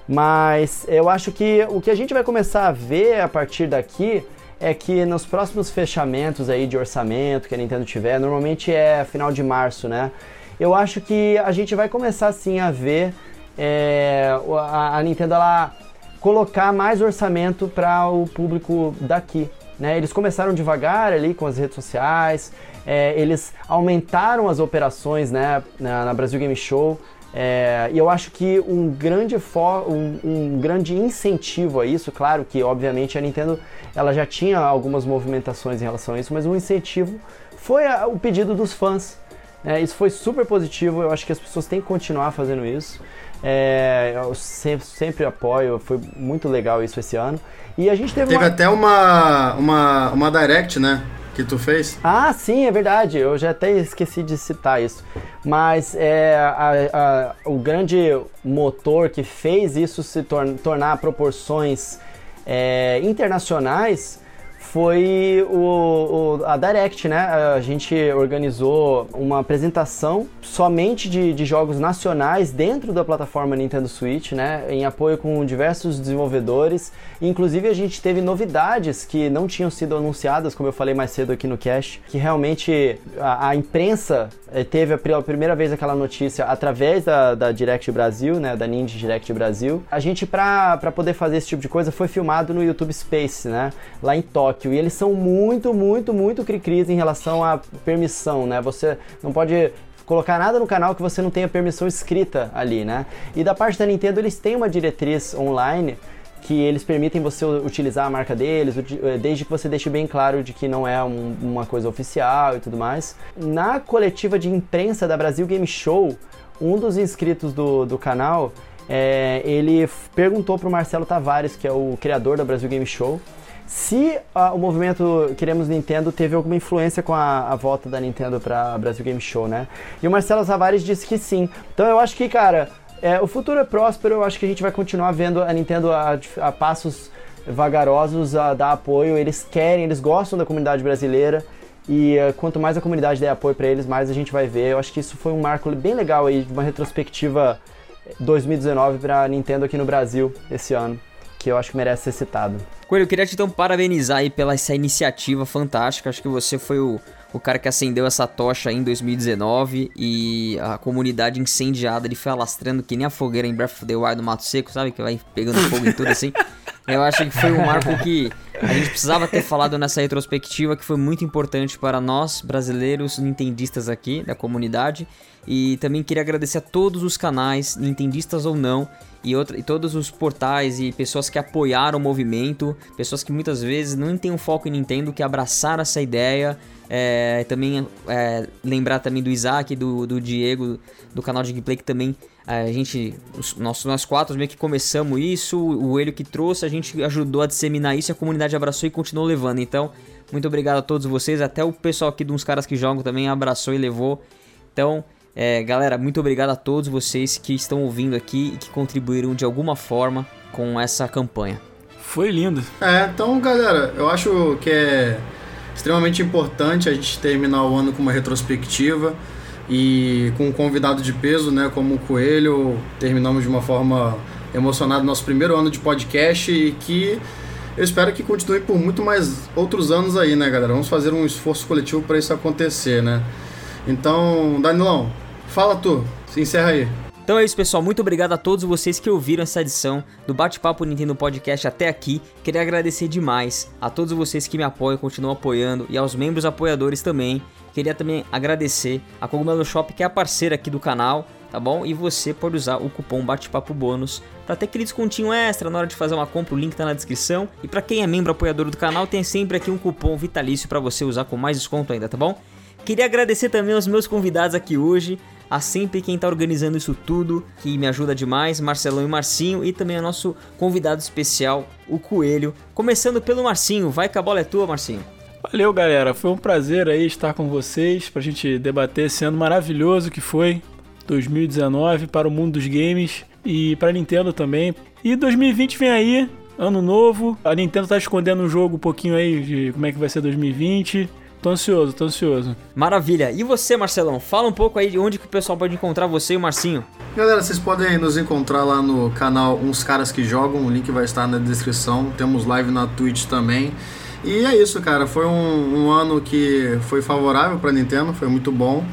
Mas eu acho que o que a gente vai começar a ver a partir daqui é que nos próximos fechamentos aí de orçamento que a Nintendo tiver, normalmente é final de março, né? Eu acho que a gente vai começar sim a ver é, a, a, Nintendo ela colocar mais orçamento para o público daqui. Né? Eles começaram devagar ali com as redes sociais, é, eles aumentaram as operações né, na, na Brasil Game Show. É, e eu acho que um grande, for, um, um, grande incentivo a isso, claro que obviamente a Nintendo ela já tinha algumas movimentações em relação a isso, mas um incentivo foi a, o pedido dos fãs. É, isso foi super positivo, eu acho que as pessoas têm que continuar fazendo isso. É, eu sempre, sempre, apoio, foi muito legal isso esse ano. E a gente teve, teve uma... até uma, uma, uma direct, né? Que tu fez? Ah, sim, é verdade. Eu já até esqueci de citar isso. Mas é, a, a, o grande motor que fez isso se tor tornar proporções é, internacionais foi o, o, a Direct, né? A gente organizou uma apresentação somente de, de, jogos nacionais dentro da plataforma Nintendo Switch, né? Em apoio com diversos desenvolvedores. Inclusive a gente teve novidades que não tinham sido anunciadas, como eu falei mais cedo aqui no cast, que realmente a, a imprensa eh, teve a primeira vez aquela notícia através da, da Direct Brasil, né? Da Ninja Direct Brasil. A gente, para poder fazer esse tipo de coisa, foi filmado no YouTube Space, né? Lá em Tóquio. Tóquio. E eles são muito, muito, muito cri-cris em relação à permissão, né? Você não pode colocar nada no canal que você não tenha permissão escrita ali, né? E da parte da Nintendo, eles têm uma diretriz online que eles permitem você utilizar a marca deles, eh, desde que você deixe bem claro de que não é um, uma coisa oficial e tudo mais. Na coletiva de imprensa da Brasil Game Show, um dos inscritos do, do canal, é, ele perguntou para o Marcelo Tavares, que é o criador da Brasil Game Show, se uh, o movimento Queremos Nintendo teve alguma influência com a, a volta da Nintendo para Brasil Game Show, né? E o Marcelo Tavares disse que sim. Então eu acho que, cara, é, o futuro é próspero, eu acho que a gente vai continuar vendo a Nintendo a, a passos vagarosos a dar apoio. Eles querem, eles gostam da comunidade brasileira. E uh, quanto mais a comunidade der apoio para eles, mais a gente vai ver. Eu acho que isso foi um marco bem legal aí, uma retrospectiva 2019 para Nintendo aqui no Brasil esse ano, que eu acho que merece ser citado. Coelho, eu queria te então parabenizar aí pela essa iniciativa fantástica. Acho que você foi o, o cara que acendeu essa tocha em 2019 e a comunidade incendiada, ele foi alastrando que nem a fogueira em Breath of the Wild do Mato Seco, sabe? Que vai pegando fogo e tudo assim. Eu acho que foi um marco que a gente precisava ter falado nessa retrospectiva, que foi muito importante para nós, brasileiros, nintendistas aqui da comunidade. E também queria agradecer a todos os canais, nintendistas ou não, e, outra, e todos os portais e pessoas que apoiaram o movimento, pessoas que muitas vezes não têm um foco em Nintendo, que abraçaram essa ideia. É, também é, lembrar também do Isaac, do, do Diego, do canal de gameplay, que também é, a gente, nós, nós quatro meio que começamos isso, o Elio que trouxe, a gente ajudou a disseminar isso, a comunidade abraçou e continuou levando. Então, muito obrigado a todos vocês, até o pessoal aqui de uns caras que jogam também abraçou e levou. Então, É, galera, muito obrigado a todos vocês que estão ouvindo aqui e que contribuíram de alguma forma com essa campanha. Foi lindo. É, então, galera, eu acho que é extremamente importante a gente terminar o ano com uma retrospectiva e com um convidado de peso, né, como o Coelho. Terminamos de uma forma emocionada nosso primeiro ano de podcast e que eu espero que continue por muito mais outros anos aí, né, galera? Vamos fazer um esforço coletivo para isso acontecer, né? Então, Danilão, fala tu, se encerra aí. Então é isso, pessoal. Muito obrigado a todos vocês que ouviram essa edição do Bate-Papo Nintendo Podcast até aqui. Queria agradecer demais a todos vocês que me apoiam, continuam apoiando e aos membros apoiadores também. Queria também agradecer a Cogumelo Shop, que é a parceira aqui do canal, tá bom? E você pode usar o cupom Bate-Papo Bônus para ter aquele descontinho extra na hora de fazer uma compra. O link tá na descrição. E para quem é membro apoiador do canal, tem sempre aqui um cupom vitalício para você usar com mais desconto ainda, tá bom? Queria agradecer também aos meus convidados aqui hoje, a sempre quem está organizando isso tudo, que me ajuda demais, Marcelão e Marcinho, e também a nosso convidado especial, o Coelho. Começando pelo Marcinho, vai que a bola é tua, Marcinho. Valeu, galera. Foi um prazer aí estar com vocês pra gente debater esse ano maravilhoso que foi 2019 para o mundo dos games e para a Nintendo também. E 2020 vem aí, ano novo. A Nintendo tá escondendo um jogo um pouquinho aí de como é que vai ser 2020. Tô ansioso, tô ansioso. Maravilha. E você, Marcelão? Fala um pouco aí de onde que o pessoal pode encontrar você e o Marcinho. Galera, vocês podem nos encontrar lá no canal Uns Caras Que Jogam, o link vai estar na descrição. Temos live na Twitch também. E é isso, cara. Foi um, um ano que foi favorável para Nintendo, foi muito bom.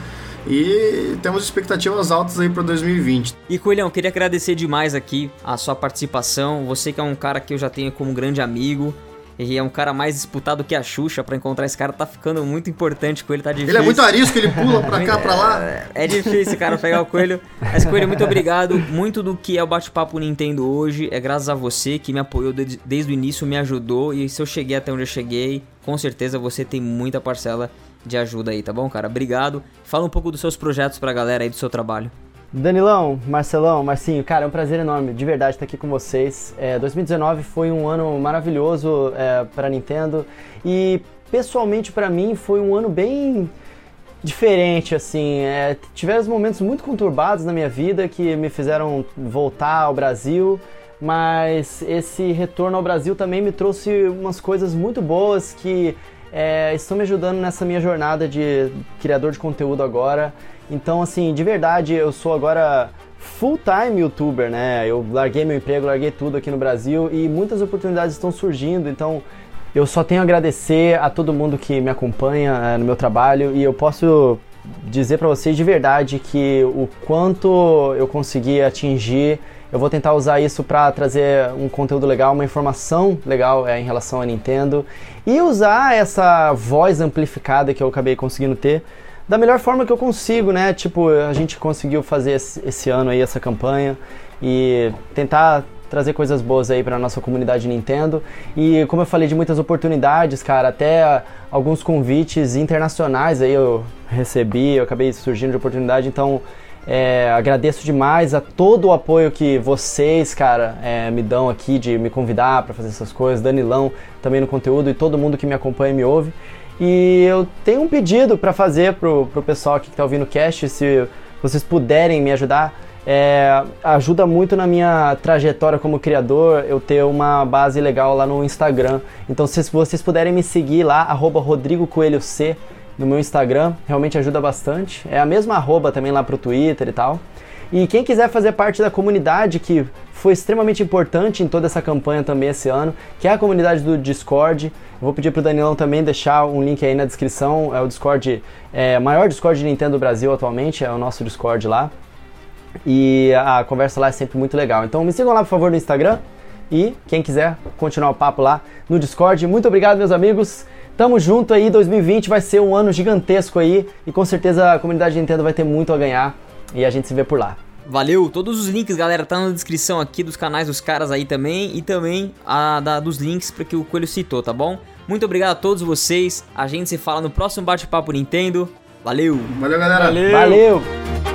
E temos expectativas altas aí para 2020. E Coelhão, queria agradecer demais aqui a sua participação. Você que é um cara que eu já tenho como grande amigo. E é um cara mais disputado que a Xuxa. Pra encontrar esse cara tá ficando muito importante com ele, tá difícil. Ele é muito arisco, ele pula pra cá, pra lá. É, é difícil, cara, pegar o coelho. Mas, Coelho, muito obrigado. Muito do que é o bate-papo Nintendo hoje é graças a você que me apoiou desde, desde o início, me ajudou. E se eu cheguei até onde eu cheguei, com certeza você tem muita parcela de ajuda aí, tá bom, cara? Obrigado. Fala um pouco dos seus projetos pra galera aí do seu trabalho. Danilão, Marcelão, Marcinho, cara, é um prazer enorme, de verdade, estar aqui com vocês. É, 2019 foi um ano maravilhoso é, para Nintendo e pessoalmente para mim foi um ano bem diferente, assim. É, tiveram momentos muito conturbados na minha vida que me fizeram voltar ao Brasil, mas esse retorno ao Brasil também me trouxe umas coisas muito boas que é, estão me ajudando nessa minha jornada de criador de conteúdo agora. Então, assim, de verdade, eu sou agora full-time youtuber, né? Eu larguei meu emprego, larguei tudo aqui no Brasil e muitas oportunidades estão surgindo. Então, eu só tenho a agradecer a todo mundo que me acompanha é, no meu trabalho e eu posso dizer para vocês de verdade que o quanto eu consegui atingir, eu vou tentar usar isso para trazer um conteúdo legal, uma informação legal é, em relação a Nintendo e usar essa voz amplificada que eu acabei conseguindo ter da melhor forma que eu consigo, né? Tipo, a gente conseguiu fazer esse, esse ano aí essa campanha e tentar trazer coisas boas aí para nossa comunidade Nintendo. E como eu falei de muitas oportunidades, cara, até alguns convites internacionais aí eu recebi, eu acabei surgindo de oportunidade, então é, agradeço demais a todo o apoio que vocês, cara, é, me dão aqui de me convidar para fazer essas coisas, Danilão também no conteúdo e todo mundo que me acompanha e me ouve. E eu tenho um pedido para fazer pro, pro pessoal aqui que está ouvindo o cast, se vocês puderem me ajudar. É, ajuda muito na minha trajetória como criador eu ter uma base legal lá no Instagram. Então, se vocês puderem me seguir lá, arroba Rodrigo Coelho C no meu Instagram, realmente ajuda bastante. É a mesma arroba também lá pro Twitter e tal. E quem quiser fazer parte da comunidade que foi extremamente importante em toda essa campanha também esse ano, que é a comunidade do Discord. Eu vou pedir pro Danilão também deixar um link aí na descrição. É o Discord, é, maior Discord de Nintendo do Brasil atualmente, é o nosso Discord lá. E a conversa lá é sempre muito legal. Então me sigam lá, por favor, no Instagram. E quem quiser continuar o papo lá no Discord. Muito obrigado, meus amigos. Tamo junto aí, 2020 vai ser um ano gigantesco aí. E com certeza a comunidade de Nintendo vai ter muito a ganhar. E a gente se vê por lá. Valeu, todos os links, galera, tá na descrição aqui dos canais dos caras aí também e também a da, dos links para que o Coelho citou, tá bom? Muito obrigado a todos vocês. A gente se fala no próximo bate-papo Nintendo. Valeu. Valeu, galera. Valeu. Valeu.